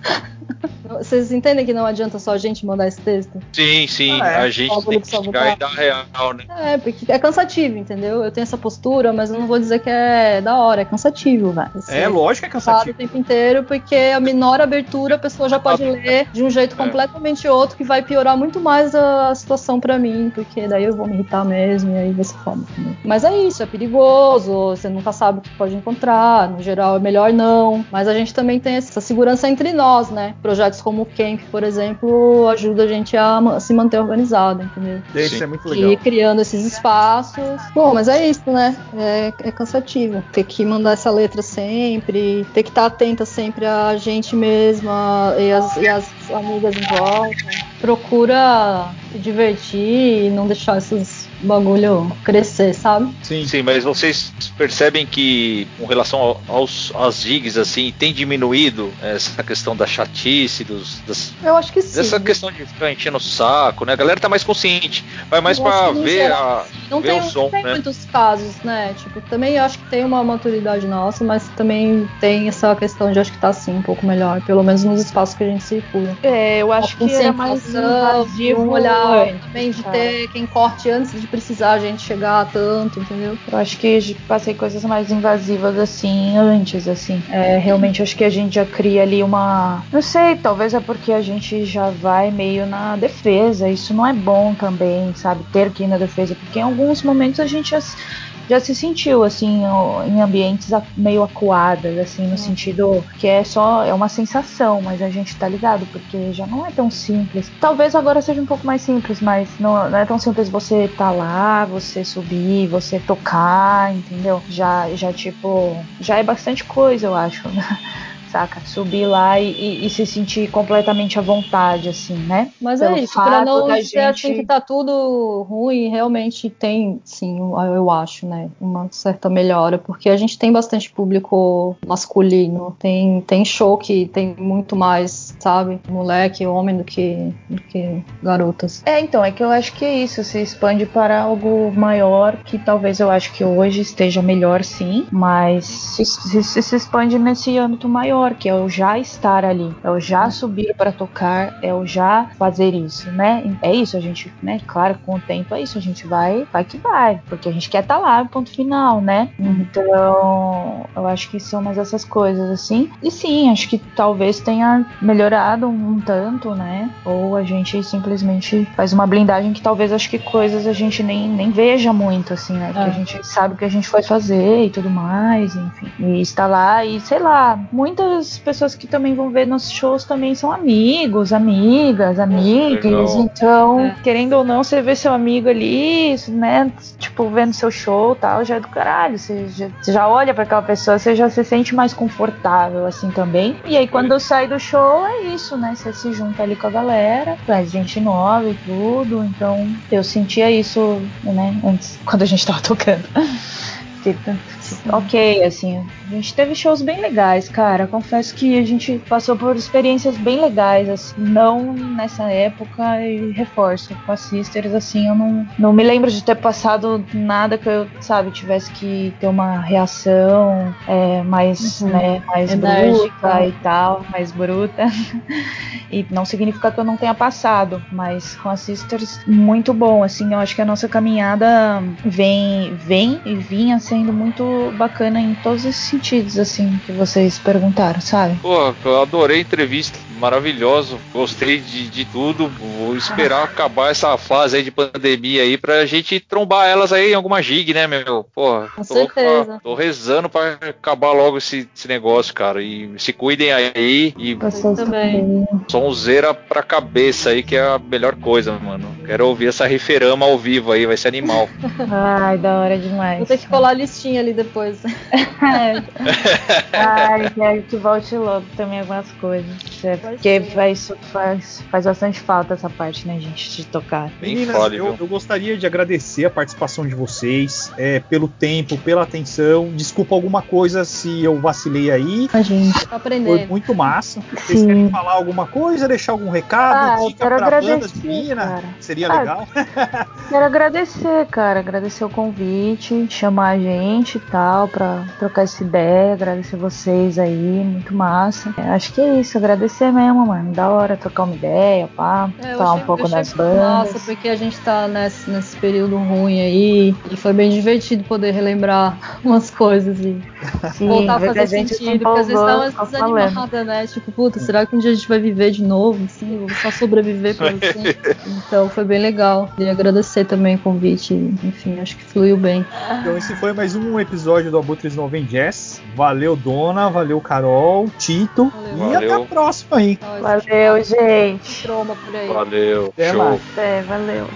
Vocês entendem que não adianta só a gente mandar esse texto? Sim, sim, Ah, é. a gente Bagulho tem que chegar e dar real, né? É, porque é cansativo, entendeu? Eu tenho essa postura, mas eu não vou dizer que é da hora, é cansativo, velho. É, lógico que é fala o cansativo. tempo inteiro, porque a menor abertura a pessoa já pode ler de um jeito completamente outro, que vai piorar muito mais a situação pra mim, porque daí eu vou me irritar mesmo, e aí vai ser foda. entendeu? Mas é isso, é perigoso, você nunca sabe o que pode encontrar, no geral é melhor não, mas a gente também tem essa segurança entre nós, né? Projetos como o Camp, por exemplo, ajuda a gente a se manter organizado, entendeu? Isso é muito E legal. criando esses espaços. Bom, mas é isso, né? É, é cansativo. Ter que mandar essa letra sempre, ter que estar atenta sempre a gente mesma e as, e as amigas em volta. Procura se divertir e não deixar esses bagulho crescer, sabe? Sim. Sim, mas vocês percebem que, com relação ao- aos, às gigs, assim, tem diminuído essa questão da chatice, dos, das, Eu acho que sim. dessa questão de ficar enchendo o saco, né? A galera tá mais consciente, vai mais no ver geral, a. Não ver tem, o som, não tem né? muitos casos, né? Tipo, também eu acho que tem uma maturidade nossa, mas também tem essa questão de acho que tá assim um pouco melhor, pelo menos nos espaços que a gente circula. É, eu acho que era mais invasivo um olhar antes, também de cara. ter quem corte antes de precisar a gente chegar tanto, entendeu? Eu acho que passei coisas mais invasivas assim antes, assim. É, realmente acho que a gente já cria ali uma. Não sei, talvez é porque a gente já vai meio na defesa. Isso não é bom também, sabe? Ter que ir na defesa. Porque em alguns momentos a gente já, já se sentiu assim, em ambientes meio acuadas, assim, no sentido que é só. É uma sensação, mas a gente tá ligado, porque já não é tão simples. Talvez agora seja um pouco mais simples, mas não, não é tão simples você tá lá, você subir, você tocar, entendeu? Já, já tipo, já é bastante coisa, eu acho. Saca? Subir lá e, e- e se sentir completamente à vontade, assim, né? Mas Pelo é isso, pra não dizer assim gente- que tá tudo ruim, realmente tem, sim, eu acho, né, uma certa melhora, porque a gente tem bastante público masculino, tem, tem show que tem muito mais, sabe, moleque, homem do que, do que garotas. É, então, é que eu acho que é isso, se expande para algo maior, que talvez eu acho que hoje esteja melhor sim, mas se- se- se expande nesse âmbito maior, que é o já estar ali, é o já subir para tocar, é o já fazer isso, né? É isso, a gente, né? Claro, com o tempo é isso, a gente vai, vai que vai, porque a gente quer estar lá, ponto final, né? Então, eu acho que são mais essas coisas, assim. E sim, acho que talvez tenha melhorado um tanto, né? Ou a gente simplesmente faz uma blindagem que talvez acho que coisas a gente nem, nem veja muito, assim, né? Porque É. a gente sabe o que a gente foi fazer e tudo mais, enfim. E está lá e, sei lá, muita outras pessoas que também vão ver nossos shows também são amigos, amigas, amigas. legal. Então, É. querendo ou não, você vê seu amigo ali, né? Tipo, vendo seu show e tal, já é do caralho. Você já, você já olha pra aquela pessoa, você já se sente mais confortável assim também. E aí, quando eu saio do show, é isso, né? Você se junta ali com a galera, faz gente nova e tudo. Então, eu sentia isso, né? Antes, quando a gente tava tocando. Ok, assim, a gente teve shows bem legais, cara. Confesso que a gente passou por experiências bem legais, assim, não nessa época e reforço com as Sisters, assim, eu não, não me lembro de ter passado nada que eu, sabe, tivesse que ter uma reação é, mais, Uhum. né, mais Enérgica. bruta e tal, mais bruta. e não significa que eu não tenha passado, mas com as Sisters, muito bom, assim, eu acho que a nossa caminhada vem, vem e vinha sendo muito bacana em todos esses sentidos, assim, que vocês perguntaram, sabe? Pô, eu adorei a entrevista, maravilhoso. Gostei de, de tudo. Vou esperar acabar essa fase aí de pandemia aí pra gente trombar elas aí em alguma gig, né, meu? Pô, Com tô, certeza. tô rezando pra acabar logo esse, esse negócio, cara. E se cuidem aí e também. sonzeira pra cabeça aí, que é a melhor coisa, mano. Quero ouvir essa referama ao vivo aí, vai ser animal. Ai, da hora demais. Vou ter que colar a listinha ali depois. Ai, quero que volte logo também algumas coisas. É, porque faz, isso faz, faz bastante falta essa parte, né, gente, de tocar. Bem Meninas, fole, eu, eu gostaria de agradecer a participação de vocês, é, pelo tempo, pela atenção. Desculpa alguma coisa se eu vacilei aí. A gente. Tá Foi muito massa. Vocês Sim. querem falar alguma coisa, deixar algum recado, Ah, dica quero pra agradecer, de mina? cara. Seria Ah, legal. Quero agradecer, cara. Agradecer o convite, chamar a gente e tal, pra trocar essa ideia. Agradecer vocês aí, muito massa. É, acho que é isso, agradecer mesmo, mano. Da hora trocar uma ideia, pá, É, falar um pouco das bandas. Massa, porque a gente tá nesse, nesse período ruim aí. E foi bem divertido poder relembrar umas coisas e Sim, voltar a fazer gente se sentido. Porque às vezes dá umas desanimadas, né? Tipo, puta, será que um dia a gente vai viver de novo? Assim, vou só sobreviver pra você. então foi bem legal. Queria agradecer também o convite. Enfim, acho que fluiu bem. Então esse foi mais um episódio do Abutres No Vem Jazz. Valeu, Dona. Valeu, Carol, Tito. Valeu. E Valeu. até a próxima aí. Valeu, gente. Troma por aí. Valeu, Até show. mais. É, valeu.